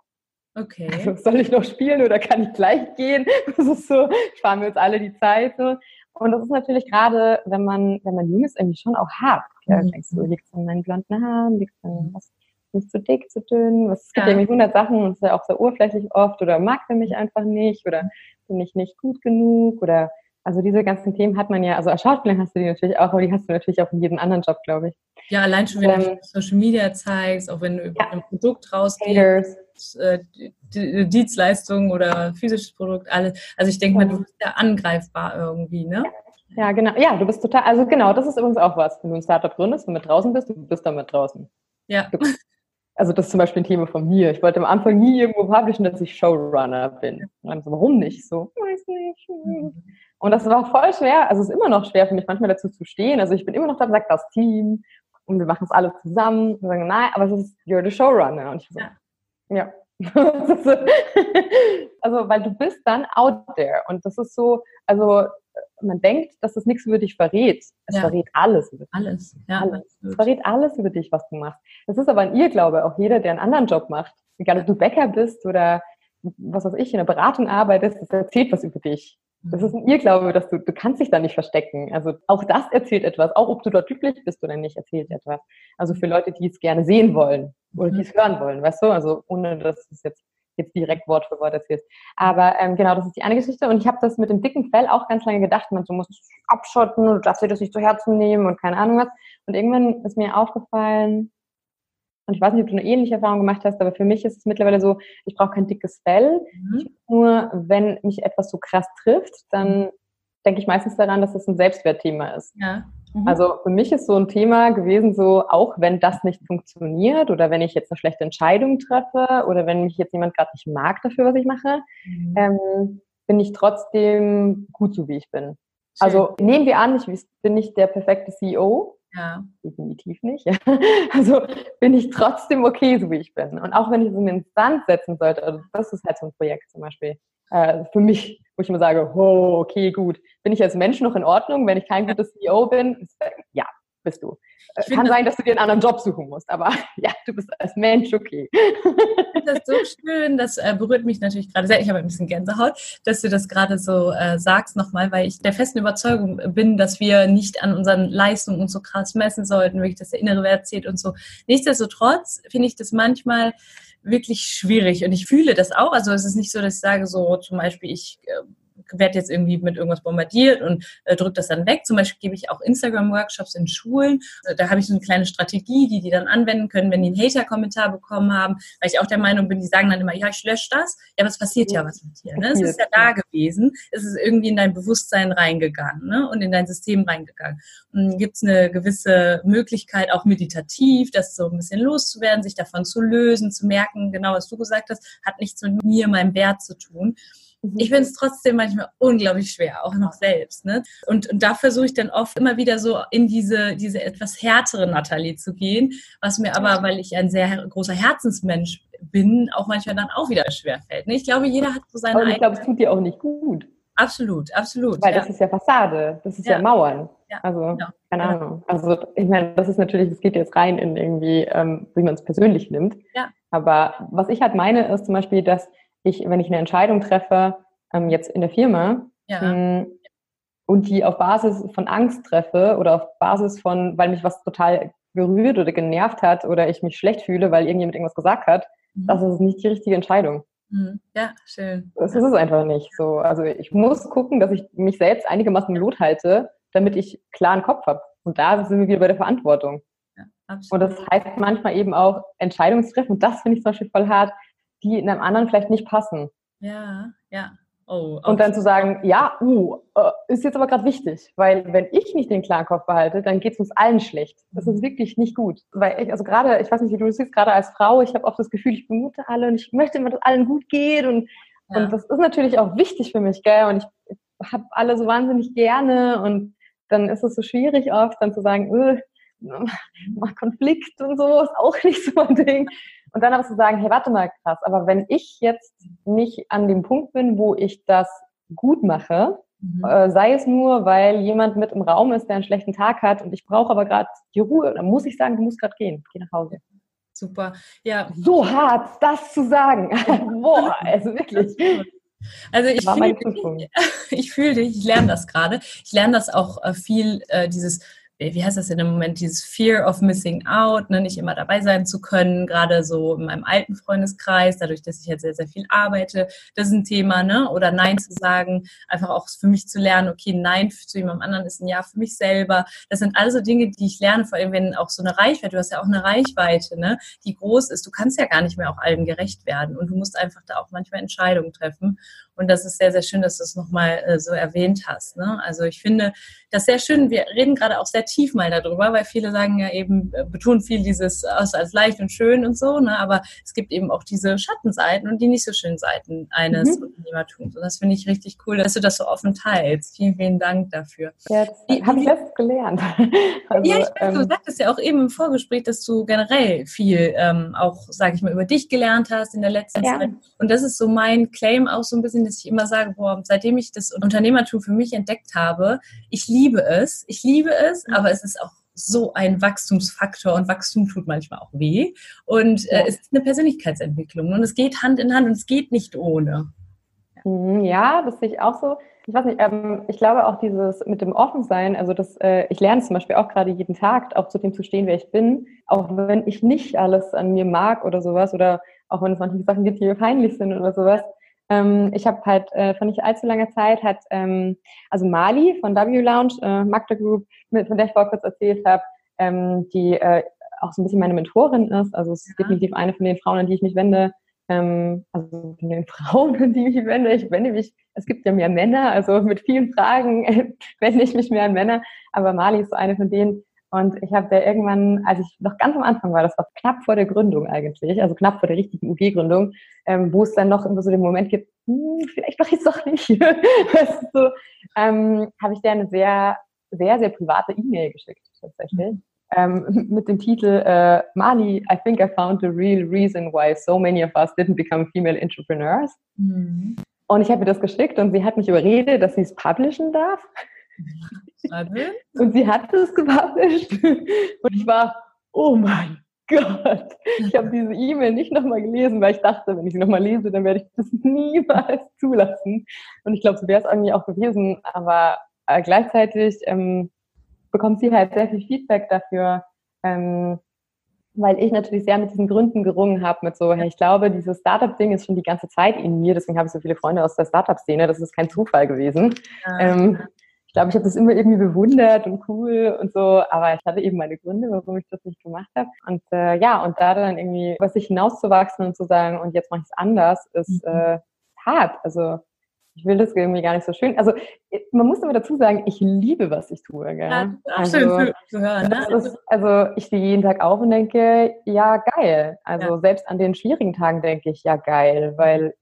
Okay. Also soll ich noch spielen oder kann ich gleich gehen? Das ist so, sparen wir uns alle die Zeit. So. Und das ist natürlich gerade, wenn man, wenn man jung ist, irgendwie schon auch hart. Ja, mhm. denkst du, liegt es an meinen blonden Haaren, liegt es an was nicht zu dick, zu dünn? Was, es gibt ja. irgendwie hundert Sachen und es ist ja auch sehr oberflächlich oft oder mag er mich einfach nicht oder bin ich nicht gut genug oder Also diese ganzen Themen hat man ja, also als Schauspielerin hast du die natürlich auch, aber die hast du natürlich auch in jedem anderen Job, glaube ich. Ja, allein schon, wenn ähm, du Social Media zeigst, auch wenn du über ja. ein Produkt rausgehst, äh, Dienstleistung oder physisches Produkt, alles. Also ich denke mal, du bist ja angreifbar irgendwie, ne? Ja, genau. Ja, du bist total, also genau, das ist übrigens auch was. Wenn du ein Startup gründest und mit draußen bist, du bist damit draußen. Ja. Also das ist zum Beispiel ein Thema von mir. Ich wollte am Anfang nie irgendwo publishen, dass ich Showrunner bin. Und dann so, warum nicht? So, weiß nicht. Mhm. Und das war voll schwer. Also es ist immer noch schwer für mich, manchmal dazu zu stehen. Also ich bin immer noch da, sagt das Team und wir machen es alle zusammen. Und sagen, nein, aber es ist, you're the Showrunner. Und ich so, ja. Ja. also, weil du bist dann out there. Und das ist so, also man denkt, dass es nichts über dich verrät. Es ja. verrät alles über dich. Alles, ja. Alles. Es verrät alles über dich, was du machst. Das ist aber ein Irrglaube. Auch jeder, der einen anderen Job macht, egal ob du Bäcker bist oder was weiß ich, in der Beratung arbeitest, das erzählt was über dich. Das ist ein Irrglaube, dass du, du kannst dich da nicht verstecken. Also auch das erzählt etwas. Auch ob du dort glücklich bist oder nicht, erzählt etwas. Also für Leute, die es gerne sehen wollen oder die es hören wollen, weißt du? Also ohne, dass es jetzt jetzt direkt Wort für Wort erzählst. Aber ähm, genau, das ist die eine Geschichte. Und ich habe das mit dem dicken Fell auch ganz lange gedacht, man so muss abschotten, du darfst dir das nicht zu Herzen nehmen und keine Ahnung was. Und irgendwann ist mir aufgefallen, und ich weiß nicht, ob du eine ähnliche Erfahrung gemacht hast, aber für mich ist es mittlerweile so, ich brauche kein dickes Fell. Mhm. nur, wenn mich etwas so krass trifft, dann denke ich meistens daran, dass das ein Selbstwertthema ist. Ja. Mhm. Also für mich ist so ein Thema gewesen, so auch wenn das nicht funktioniert oder wenn ich jetzt eine schlechte Entscheidung treffe oder wenn mich jetzt jemand gerade nicht mag dafür, was ich mache, mhm. ähm, bin ich trotzdem gut so, wie ich bin. Schön. Also nehmen wir an, ich bin nicht der perfekte CEO. Ja. Definitiv nicht. Also bin ich trotzdem okay, so wie ich bin. Und auch wenn ich so eine Instanz setzen sollte, also das ist halt so ein Projekt zum Beispiel äh, für mich, wo ich immer sage, oh, okay, gut. Bin ich als Mensch noch in Ordnung, wenn ich kein gutes CEO bin? Ja, bist du. Ich Kann sein, dass du dir einen anderen Job suchen musst, aber ja, du bist als Mensch okay. Das ist so schön, das äh, berührt mich natürlich gerade sehr. Ich habe ein bisschen Gänsehaut, dass du das gerade so äh, sagst nochmal, weil ich der festen Überzeugung bin, dass wir nicht an unseren Leistungen uns so krass messen sollten, wirklich, dass der innere Wert zählt und so. Nichtsdestotrotz finde ich das manchmal wirklich schwierig und ich fühle das auch. Also es ist nicht so, dass ich sage so zum Beispiel, ich äh, werde jetzt irgendwie mit irgendwas bombardiert und äh, drücke das dann weg. Zum Beispiel gebe ich auch Instagram-Workshops in Schulen. Also da habe ich so eine kleine Strategie, die die dann anwenden können, wenn die einen Hater-Kommentar bekommen haben. Weil ich auch der Meinung bin, die sagen dann immer, ja, ich lösche das. Ja, aber es passiert ja was mit dir. Ne? Es ist ja da gewesen. Es ist irgendwie in dein Bewusstsein reingegangen ne? und in dein System reingegangen. Und gibt es eine gewisse Möglichkeit, auch meditativ, das so ein bisschen loszuwerden, sich davon zu lösen, zu merken, genau was du gesagt hast, hat nichts mit mir, meinem Wert zu tun. Mhm. Ich finde es trotzdem manchmal unglaublich schwer, auch noch selbst. Ne? Und, und da versuche ich dann oft immer wieder so in diese, diese etwas härtere Nathalie zu gehen, was mir aber, weil ich ein sehr großer Herzensmensch bin, auch manchmal dann auch wieder schwer fällt. Ne? Ich glaube, jeder hat so seine Aber ich glaube, es tut dir auch nicht gut. Absolut, absolut. Weil ja. das ist ja Fassade, das ist ja, ja Mauern. Ja, also, genau. keine. Ahnung. Also, ich meine, das ist natürlich, es geht jetzt rein in irgendwie, ähm, wie man es persönlich nimmt. Ja. Aber was ich halt meine, ist zum Beispiel, dass ich, wenn ich eine Entscheidung treffe, ähm, jetzt in der Firma, ja. mh, hm, und die auf Basis von Angst treffe oder auf Basis von, weil mich was total berührt oder genervt hat oder ich mich schlecht fühle, weil irgendjemand irgendwas gesagt hat, mhm. das ist nicht die richtige Entscheidung. Mhm. Ja, schön. Das ist es einfach nicht so. Also ich muss gucken, dass ich mich selbst einigermaßen Lot halte, damit ich klaren Kopf habe. Und da sind wir wieder bei der Verantwortung. Ja, und das heißt manchmal eben auch Entscheidungstreffen. Und das finde ich zum Beispiel voll hart die in einem anderen vielleicht nicht passen. Ja, ja. Oh, und dann zu sagen, ja, uh, äh, ist jetzt aber gerade wichtig, weil wenn ich nicht den klaren Kopf behalte, dann geht es uns allen schlecht. Das ist wirklich nicht gut. Weil ich, also gerade, ich weiß nicht, wie du das siehst, gerade als Frau, ich habe oft das Gefühl, ich bemute alle und ich möchte immer, dass allen gut geht und, ja. und das ist natürlich auch wichtig für mich, gell? Und ich, ich habe alle so wahnsinnig gerne und dann ist es so schwierig oft, dann zu sagen, äh, mach Konflikt und so, ist auch nicht so ein Ding. Und dann aber zu sagen, hey, warte mal, krass, aber wenn ich jetzt nicht an dem Punkt bin, wo ich das gut mache, mhm. äh, sei es nur, weil jemand mit im Raum ist, der einen schlechten Tag hat und ich brauche aber gerade die Ruhe, dann muss ich sagen, du musst gerade gehen, geh nach Hause. Super, ja. So hart, das zu sagen. Boah, also wirklich. Also ich fühle dich, ich, fühl dich, ich lerne das gerade. Ich lerne das auch äh, viel, äh, dieses wie heißt das in dem Moment, dieses Fear of Missing Out, ne, nicht immer dabei sein zu können, gerade so in meinem alten Freundeskreis, dadurch, dass ich jetzt sehr, sehr viel arbeite, das ist ein Thema, ne? Oder Nein zu sagen, einfach auch für mich zu lernen, okay, Nein zu jemandem anderen ist ein Ja für mich selber. Das sind also Dinge, die ich lerne, vor allem wenn auch so eine Reichweite, du hast ja auch eine Reichweite, ne, die groß ist. Du kannst ja gar nicht mehr auch allen gerecht werden und du musst einfach da auch manchmal Entscheidungen treffen. Und das ist sehr, sehr schön, dass du es nochmal äh, so erwähnt hast. Ne? Also ich finde das sehr schön. Wir reden gerade auch sehr tief mal darüber, weil viele sagen ja eben, äh, betonen viel dieses aus als leicht und schön und so, ne? aber es gibt eben auch diese Schattenseiten und die nicht so schönen Seiten eines mhm. Unternehmertums. Und das finde ich richtig cool, dass du das so offen teilst. Vielen, vielen Dank dafür. Ja, habe ich jetzt gelernt. Also, ja, ich weiß, ähm, du sagtest ja auch eben im Vorgespräch, dass du generell viel ähm, auch, sage ich mal, über dich gelernt hast in der letzten ja. Zeit. Und das ist so mein Claim auch so ein bisschen, dass ich immer sage, boah, seitdem ich das Unternehmertum für mich entdeckt habe, ich liebe es, ich liebe es, mhm. aber es ist auch so ein Wachstumsfaktor und Wachstum tut manchmal auch weh. Und äh, es ist eine Persönlichkeitsentwicklung und es geht Hand in Hand und es geht nicht ohne. Mhm, ja, das sehe ich auch so. Ich weiß nicht, ähm, ich glaube auch dieses mit dem Offensein, also das, äh, ich lerne zum Beispiel auch gerade jeden Tag, auch zu dem zu stehen, wer ich bin, auch wenn ich nicht alles an mir mag oder sowas oder auch wenn es manche Sachen gibt, die mir peinlich sind oder sowas, ähm, ich habe halt äh, vor nicht allzu langer Zeit hat ähm, also Mali von W Lounge, äh, Magda Group, mit, von der ich vorher kurz erzählt habe, ähm, die äh, auch so ein bisschen meine Mentorin ist. Also es ist ja. definitiv eine von den Frauen, an die ich mich wende. Ähm, also von den Frauen, an die ich mich wende. Ich wende mich, es gibt ja mehr Männer, also mit vielen Fragen wende ich mich mehr an Männer. Aber Mali ist so eine von denen, und ich habe da irgendwann, als ich noch ganz am Anfang war, das war knapp vor der Gründung eigentlich, also knapp vor der richtigen UG-Gründung, ähm, wo es dann noch immer so den Moment gibt, hm, vielleicht mache ich es doch nicht. so, ähm, habe ich da eine sehr, sehr, sehr private E-Mail geschickt tatsächlich. Ähm, mit dem Titel äh, Mali, I think I found the real reason why so many of us didn't become female entrepreneurs. Mhm. Und ich habe mir das geschickt und sie hat mich überredet, dass sie es publishen darf. Und sie hat es gepublished. Und ich war, oh mein Gott. Ich habe diese E-Mail nicht nochmal gelesen, weil ich dachte, wenn ich sie nochmal lese, dann werde ich das niemals zulassen. Und ich glaube, so wäre es eigentlich auch gewesen. Aber äh, gleichzeitig ähm, bekommt sie halt sehr viel Feedback dafür, ähm, weil ich natürlich sehr mit diesen Gründen gerungen habe, mit so, hey, ich glaube, dieses Startup-Ding ist schon die ganze Zeit in mir, deswegen habe ich so viele Freunde aus der Startup-Szene, das ist kein Zufall gewesen. Ja. Ähm, glaube, ich habe das immer irgendwie bewundert und cool und so, aber ich hatte eben meine Gründe, warum ich das nicht gemacht habe. Und äh, ja, und da dann irgendwie über sich hinauszuwachsen und zu sagen, und jetzt mache ich es anders, ist mhm. äh, hart. Also ich will das irgendwie gar nicht so schön. Also man muss immer dazu sagen, ich liebe, was ich tue. Gell? Ja, also, schön zu hören. Ne? Ist, also ich stehe jeden Tag auf und denke, ja geil. Also ja. selbst an den schwierigen Tagen denke ich, ja geil, weil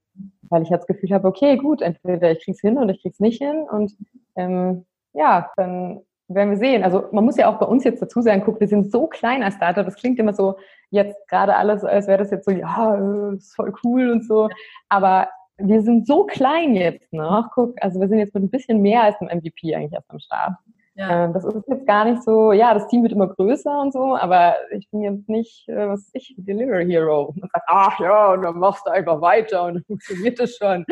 weil ich jetzt das Gefühl habe, okay, gut, entweder ich krieg's hin oder ich krieg's nicht hin und ähm, ja, dann werden wir sehen. Also man muss ja auch bei uns jetzt dazu sagen, guck, wir sind so klein als Startup, das klingt immer so jetzt gerade alles, als wäre das jetzt so, ja, ist voll cool und so, aber wir sind so klein jetzt noch, guck, also wir sind jetzt mit ein bisschen mehr als einem MVP eigentlich erst am Start. Ja. Ähm, das ist jetzt gar nicht so, ja, das Team wird immer größer und so, aber ich bin jetzt nicht, äh, was ich, Delivery Hero und sage, ach ja, und dann machst du einfach weiter und dann funktioniert das schon.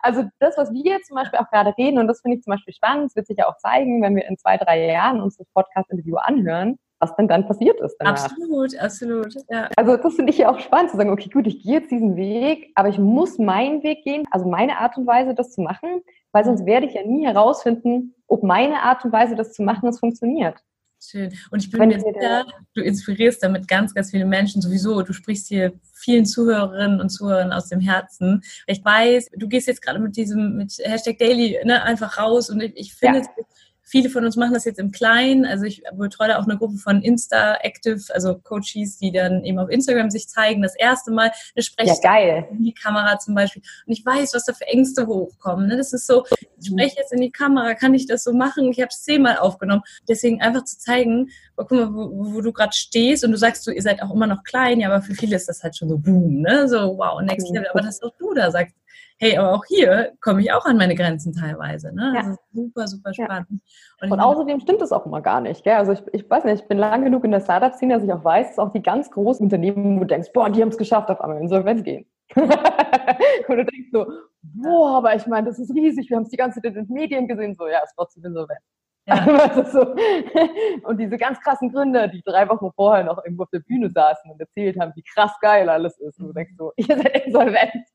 Also das, was wir jetzt zum Beispiel auch gerade reden, und das finde ich zum Beispiel spannend, das wird sich ja auch zeigen, wenn wir in zwei, drei Jahren uns das Podcast-Interview anhören, was denn dann passiert ist danach. Absolut, absolut. Ja. Also das finde ich ja auch spannend zu sagen, okay, gut, ich gehe jetzt diesen Weg, aber ich muss meinen Weg gehen, also meine Art und Weise, das zu machen, weil sonst werde ich ja nie herausfinden, ob meine Art und Weise, das zu machen, es funktioniert. Schön. Und ich bin Wenn mir sicher, du inspirierst damit ganz, ganz viele Menschen sowieso. Du sprichst hier vielen Zuhörerinnen und Zuhörern aus dem Herzen. Ich weiß, du gehst jetzt gerade mit diesem, mit Hashtag Daily ne, einfach raus und ich, ich finde ja. es Viele von uns machen das jetzt im Kleinen. Also ich betreue da auch eine Gruppe von Insta-Active, also Coaches, die dann eben auf Instagram sich zeigen. Das erste Mal eine Sprechstunde ja, in die Kamera zum Beispiel. Und ich weiß, was da für Ängste hochkommen. Ne? Das ist so, ich mhm. spreche jetzt in die Kamera, kann ich das so machen? Ich habe es zehnmal aufgenommen. Deswegen einfach zu zeigen, oh, guck mal, wo, wo du gerade stehst und du sagst so, ihr seid auch immer noch klein, ja, aber für viele ist das halt schon so boom, ne? So wow, next level. Aber dass auch du da sagst, hey, aber auch hier komme ich auch an meine Grenzen teilweise. Ne? Ja. Das ist super, super spannend. Ja. Und, und außerdem stimmt es auch immer gar nicht. Gell? Also ich, ich weiß nicht, ich bin lang genug in der Startup-Szene, dass ich auch weiß, dass auch die ganz großen Unternehmen, wo du denkst, boah, die haben es geschafft, auf einmal Insolvenz gehen. und du denkst so, boah, aber ich meine, das ist riesig, wir haben es die ganze Zeit in den Medien gesehen, so, ja, es war zu insolvent. Ja. so. Und diese ganz krassen Gründer, die drei Wochen vorher noch irgendwo auf der Bühne saßen und erzählt haben, wie krass geil alles ist. Und du denkst so, ihr seid insolvent.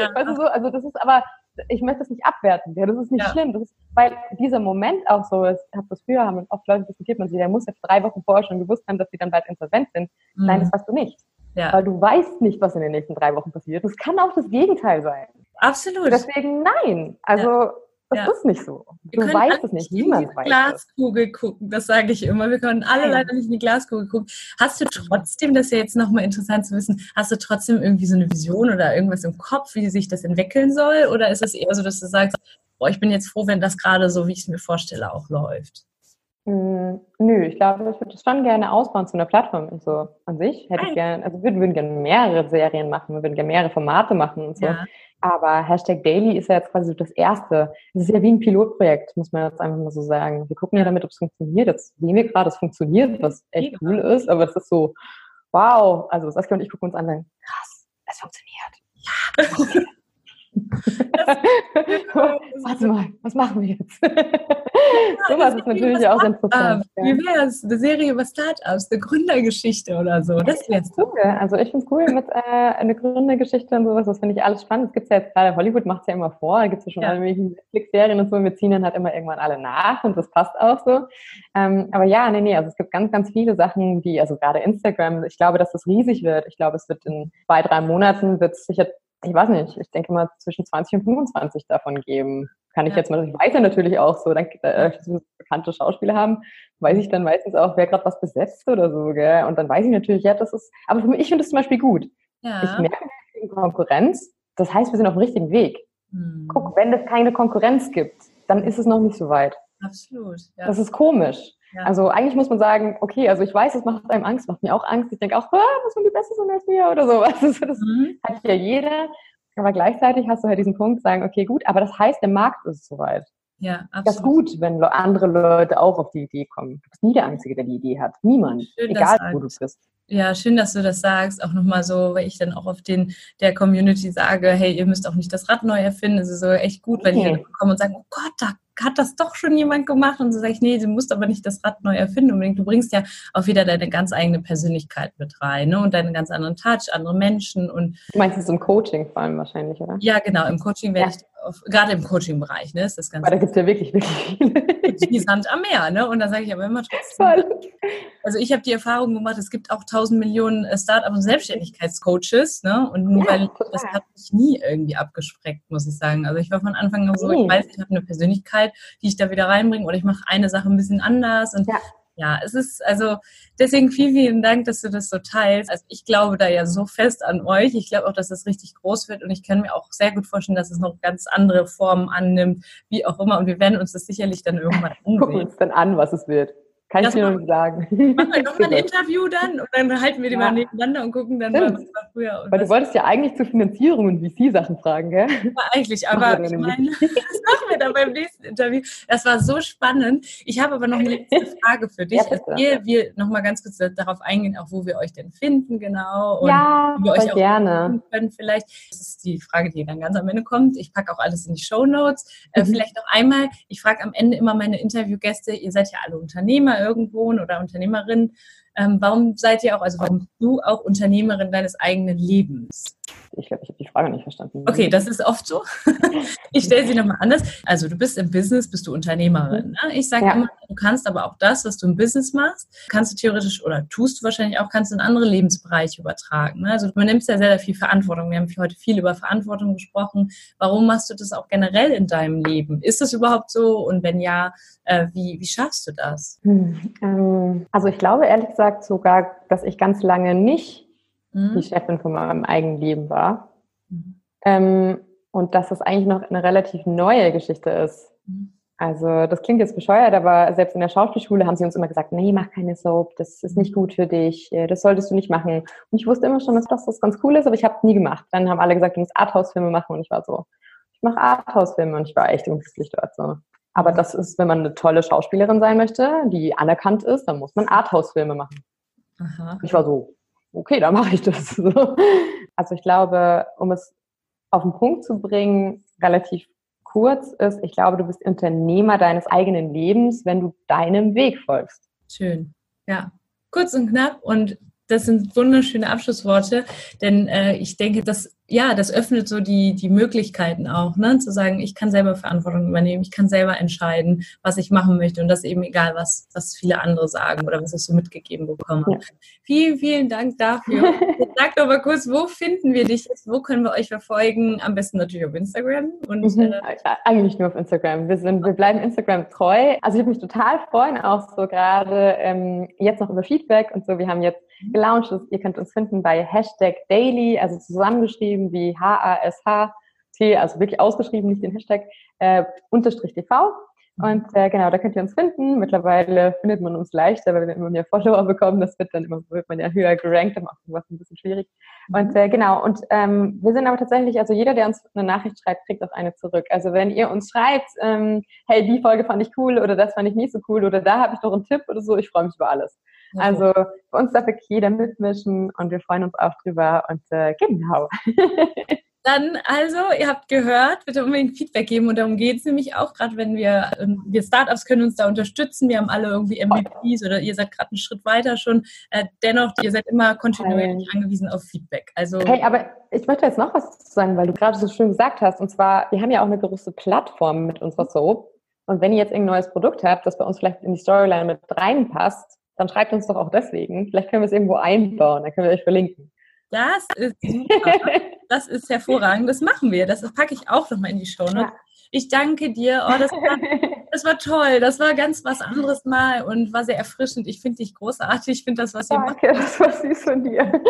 Ja. Weißt du so, also das ist aber, ich möchte das nicht abwerten, ja, das ist nicht ja. schlimm, das ist, weil dieser Moment auch so ist, ich habe das früher, haben oft Leute diskutiert, man sich, der muss jetzt drei Wochen vorher schon gewusst haben, dass sie dann bald insolvent sind. Mhm. Nein, das weißt du nicht. Ja. Weil du weißt nicht, was in den nächsten drei Wochen passiert. Das kann auch das Gegenteil sein. Absolut. Deswegen nein. Also ja. Das ja. ist nicht so. Du weißt es nicht. Niemand weiß Glaskugel es. gucken, das sage ich immer. Wir können alle leider nicht in die Glaskugel gucken. Hast du trotzdem, das ist ja jetzt nochmal interessant zu wissen, hast du trotzdem irgendwie so eine Vision oder irgendwas im Kopf, wie sich das entwickeln soll? Oder ist es eher so, dass du sagst, boah, ich bin jetzt froh, wenn das gerade so, wie ich es mir vorstelle, auch läuft? Hm, nö, ich glaube, ich würde das schon gerne ausbauen zu einer Plattform und so an sich. Hätte ich gerne, also wir würden gerne mehrere Serien machen, wir würden gerne mehrere Formate machen und so. Ja. Aber Hashtag Daily ist ja jetzt quasi so das erste. Es ist ja wie ein Pilotprojekt, muss man jetzt einfach mal so sagen. Wir gucken ja damit, ob es funktioniert. Jetzt sehen wir gerade, es funktioniert, was echt cool ist, aber es ist so, wow. Also Saskia und ich gucken uns an und sagen, krass, es funktioniert. Ja. Warte mal, was machen wir jetzt? so was ist natürlich auch interessant. Ja. Wie wäre es? Eine Serie über Startups, eine Gründergeschichte oder so. Das wäre cool. Also ich finde es cool mit äh, einer Gründergeschichte und sowas. Das finde ich alles spannend. Das gibt es ja jetzt gerade, Hollywood macht es ja immer vor. Da gibt es ja schon ja. alle möglichen Netflix-Serien und so. Wir ziehen dann halt immer irgendwann alle nach und das passt auch so. Ähm, aber ja, nee, nee, also es gibt ganz, ganz viele Sachen, die, also gerade Instagram, ich glaube, dass das riesig wird. Ich glaube, es wird in zwei, drei Monaten wird es sicher ich weiß nicht, ich denke mal zwischen 20 und 25 davon geben. Kann ich ja. jetzt mal, ich weiß ja natürlich auch so, dann äh, bekannte Schauspieler haben, weiß ich dann meistens auch, wer gerade was besetzt oder so, gell? Und dann weiß ich natürlich, ja, das ist, aber für mich, ich finde das zum Beispiel gut. Ja. Ich merke Konkurrenz, das heißt, wir sind auf dem richtigen Weg. Hm. Guck, wenn es keine Konkurrenz gibt, dann ist es noch nicht so weit. Absolut. Ja. Das ist komisch. Ja. Also eigentlich muss man sagen, okay, also ich weiß, es macht einem Angst, macht mir auch Angst. Ich denke auch, ah, was wenn die Beste sind als mir oder so. Also das mhm. hat ja jeder. Aber gleichzeitig hast du halt diesen Punkt, sagen, okay, gut, aber das heißt, der Markt ist soweit. Ja, absolut. Das ist gut, wenn andere Leute auch auf die Idee kommen. Du bist nie der Einzige, der die Idee hat. Niemand. Schön, egal wo du bist. Ja, schön, dass du das sagst. Auch nochmal so, weil ich dann auch auf den der Community sage, hey, ihr müsst auch nicht das Rad neu erfinden. Es ist so echt gut, wenn okay. die dann kommen und sagen, oh Gott, da hat das doch schon jemand gemacht? Und so sage ich, nee, du musst aber nicht das Rad neu erfinden unbedingt. Du bringst ja auch wieder deine ganz eigene Persönlichkeit mit rein ne? und deinen ganz anderen Touch, andere Menschen. Und du meinst es im Coaching vor allem wahrscheinlich, oder? Ja, genau. Im Coaching werde ja. ich auf, gerade im Coaching-Bereich, ne, ist das ganz. Weil da gibt es ja wirklich, wirklich viele. Wie Sand am Meer, ne? Und da sage ich aber immer trotzdem. Also ich habe die Erfahrung gemacht, es gibt auch tausend Millionen äh, Start-up- und Selbstständigkeitscoaches, ne? Und nur ja, weil total. das hat mich nie irgendwie abgespreckt, muss ich sagen. Also ich war von Anfang an so, ich weiß, ich habe eine Persönlichkeit, die ich da wieder reinbringe, oder ich mache eine Sache ein bisschen anders und ja ja, es ist also deswegen vielen, vielen Dank, dass du das so teilst. Also ich glaube da ja so fest an euch. Ich glaube auch, dass es richtig groß wird und ich kann mir auch sehr gut vorstellen, dass es noch ganz andere Formen annimmt, wie auch immer. Und wir werden uns das sicherlich dann irgendwann ansehen. Gucken uns dann an, was es wird. Kann das ich dir noch nicht sagen. Machen wir doch mal ein Interview dann und dann halten wir die ja. mal nebeneinander und gucken dann mal, was war früher. Weil du wolltest ja eigentlich zur Finanzierung und VC-Sachen fragen, gell? Ja, eigentlich, aber ich meine, das machen wir dann beim nächsten Interview. Das war so spannend. Ich habe aber noch eine letzte Frage für dich. Ja, Ehe wir nochmal ganz kurz darauf eingehen, auch wo wir euch denn finden, genau. Und ja, wie wir euch auch gerne. können vielleicht. Das ist die Frage, die dann ganz am Ende kommt. Ich packe auch alles in die Show Notes. Äh, mhm. vielleicht noch einmal, ich frage am Ende immer meine Interviewgäste, ihr seid ja alle Unternehmer irgendwo oder Unternehmerin. Ähm, warum seid ihr auch, also warum bist du auch Unternehmerin deines eigenen Lebens? Ich glaube, ich habe die Frage nicht verstanden. Okay, das ist oft so. ich stelle sie nochmal anders. Also du bist im Business, bist du Unternehmerin. Ne? Ich sage ja. immer, du kannst aber auch das, was du im Business machst, kannst du theoretisch oder tust du wahrscheinlich auch, kannst du in andere Lebensbereiche übertragen. Ne? Also man nimmt ja sehr, sehr viel Verantwortung. Wir haben heute viel über Verantwortung gesprochen. Warum machst du das auch generell in deinem Leben? Ist das überhaupt so? Und wenn ja, äh, wie, wie schaffst du das? Hm, ähm, also ich glaube ehrlich gesagt sogar, dass ich ganz lange nicht mhm. die Chefin von meinem eigenen Leben war. Mhm. Ähm, und dass es eigentlich noch eine relativ neue Geschichte ist. Mhm. Also das klingt jetzt bescheuert, aber selbst in der Schauspielschule haben sie uns immer gesagt, nee, mach keine Soap, das ist nicht gut für dich, äh, das solltest du nicht machen. Und ich wusste immer schon, dass das ganz cool ist, aber ich habe es nie gemacht. Dann haben alle gesagt, du musst Arthouse-Filme machen und ich war so, ich mache Arthouse-Filme und ich war echt unglücklich dort so. Aber das ist, wenn man eine tolle Schauspielerin sein möchte, die anerkannt ist, dann muss man Arthouse-Filme machen. Aha. Ich war so, okay, dann mache ich das. Also ich glaube, um es auf den Punkt zu bringen, relativ kurz ist, ich glaube, du bist Unternehmer deines eigenen Lebens, wenn du deinem Weg folgst. Schön. Ja, kurz und knapp und das sind wunderschöne Abschlussworte, denn äh, ich denke, dass ja, das öffnet so die, die Möglichkeiten auch, ne? zu sagen, ich kann selber Verantwortung übernehmen, ich kann selber entscheiden, was ich machen möchte und das eben egal, was, was viele andere sagen oder was ich so mitgegeben bekomme. Ja. Vielen, vielen Dank dafür. Sag doch mal kurz, wo finden wir dich jetzt? Wo können wir euch verfolgen? Am besten natürlich auf Instagram. Und, mhm. äh, Eigentlich nur auf Instagram. Wir, sind, wir bleiben Instagram treu. Also ich würde mich total freuen, auch so gerade ähm, jetzt noch über Feedback und so. Wir haben jetzt gelauncht. Ihr könnt uns finden bei Hashtag Daily, also zusammengeschrieben wie H-A-S-H-T, also wirklich ausgeschrieben, nicht den Hashtag, äh, unterstrich TV. Und äh, genau, da könnt ihr uns finden. Mittlerweile findet man uns leichter, weil wir immer mehr Follower bekommen. Das wird dann immer, wird man ja höher gerankt, dann macht was ein bisschen schwierig. Und äh, genau, und ähm, wir sind aber tatsächlich, also jeder, der uns eine Nachricht schreibt, kriegt auch eine zurück. Also wenn ihr uns schreibt, ähm, hey, die Folge fand ich cool oder das fand ich nicht so cool oder da habe ich noch einen Tipp oder so, ich freue mich über alles. Also für uns darf wirklich jeder mitmischen und wir freuen uns auch drüber. Und äh, genau. Dann also, ihr habt gehört, bitte unbedingt Feedback geben und darum geht es nämlich auch, gerade wenn wir, ähm, wir Startups können uns da unterstützen, wir haben alle irgendwie MVPs oder ihr seid gerade einen Schritt weiter schon. Äh, dennoch, ihr seid immer kontinuierlich angewiesen auf Feedback. Also hey, aber ich möchte jetzt noch was sagen, weil du gerade so schön gesagt hast, und zwar, wir haben ja auch eine große Plattform mit unserer Soap. Und wenn ihr jetzt irgendein neues Produkt habt, das bei uns vielleicht in die Storyline mit reinpasst, dann schreibt uns doch auch deswegen. Vielleicht können wir es irgendwo einbauen, dann können wir euch verlinken. Das ist super. Das ist hervorragend. Das machen wir. Das packe ich auch nochmal in die Show. Ja. Ich danke dir. Oh, das, war, das war toll. Das war ganz was anderes mal und war sehr erfrischend. Ich finde dich großartig. Ich finde das, was ihr danke, macht. das war süß von dir.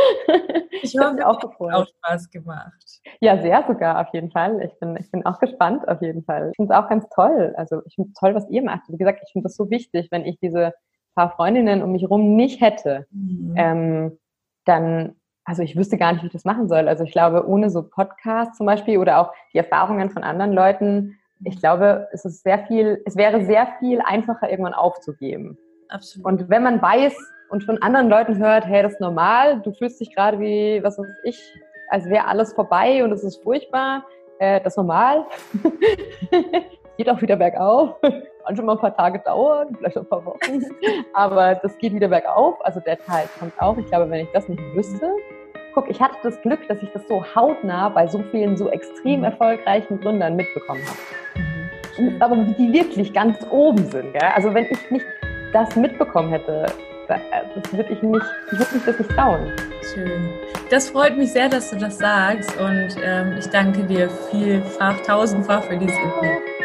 Ich hoffe, es auch, gefreut. auch Spaß gemacht. Ja, sehr sogar, auf jeden Fall. Ich bin, ich bin auch gespannt, auf jeden Fall. Ich finde es auch ganz toll. Also, ich finde es toll, was ihr macht. Wie gesagt, ich finde das so wichtig, wenn ich diese paar Freundinnen um mich herum nicht hätte, mhm. ähm, dann, also ich wüsste gar nicht, wie ich das machen soll. Also ich glaube, ohne so Podcasts zum Beispiel oder auch die Erfahrungen von anderen Leuten, ich glaube, es ist sehr viel, es wäre sehr viel einfacher, irgendwann aufzugeben. Absolut. Und wenn man weiß und von anderen Leuten hört, hey, das ist normal, du fühlst dich gerade wie, was weiß ich, als wäre alles vorbei und es ist furchtbar, äh, das ist normal. geht auch wieder bergauf. Kann schon mal ein paar Tage dauern, vielleicht ein paar Wochen. Aber das geht wieder bergauf. Also der Teil kommt auch. Ich glaube, wenn ich das nicht wüsste, guck, ich hatte das Glück, dass ich das so hautnah bei so vielen so extrem mhm. erfolgreichen Gründern mitbekommen habe. Mhm. Aber die wirklich ganz oben sind. Gell? Also wenn ich nicht das mitbekommen hätte, das würde ich nicht, ich würde mich das nicht trauen. Schön. Das freut mich sehr, dass du das sagst und ähm, ich danke dir vielfach, tausendfach für dieses Interview.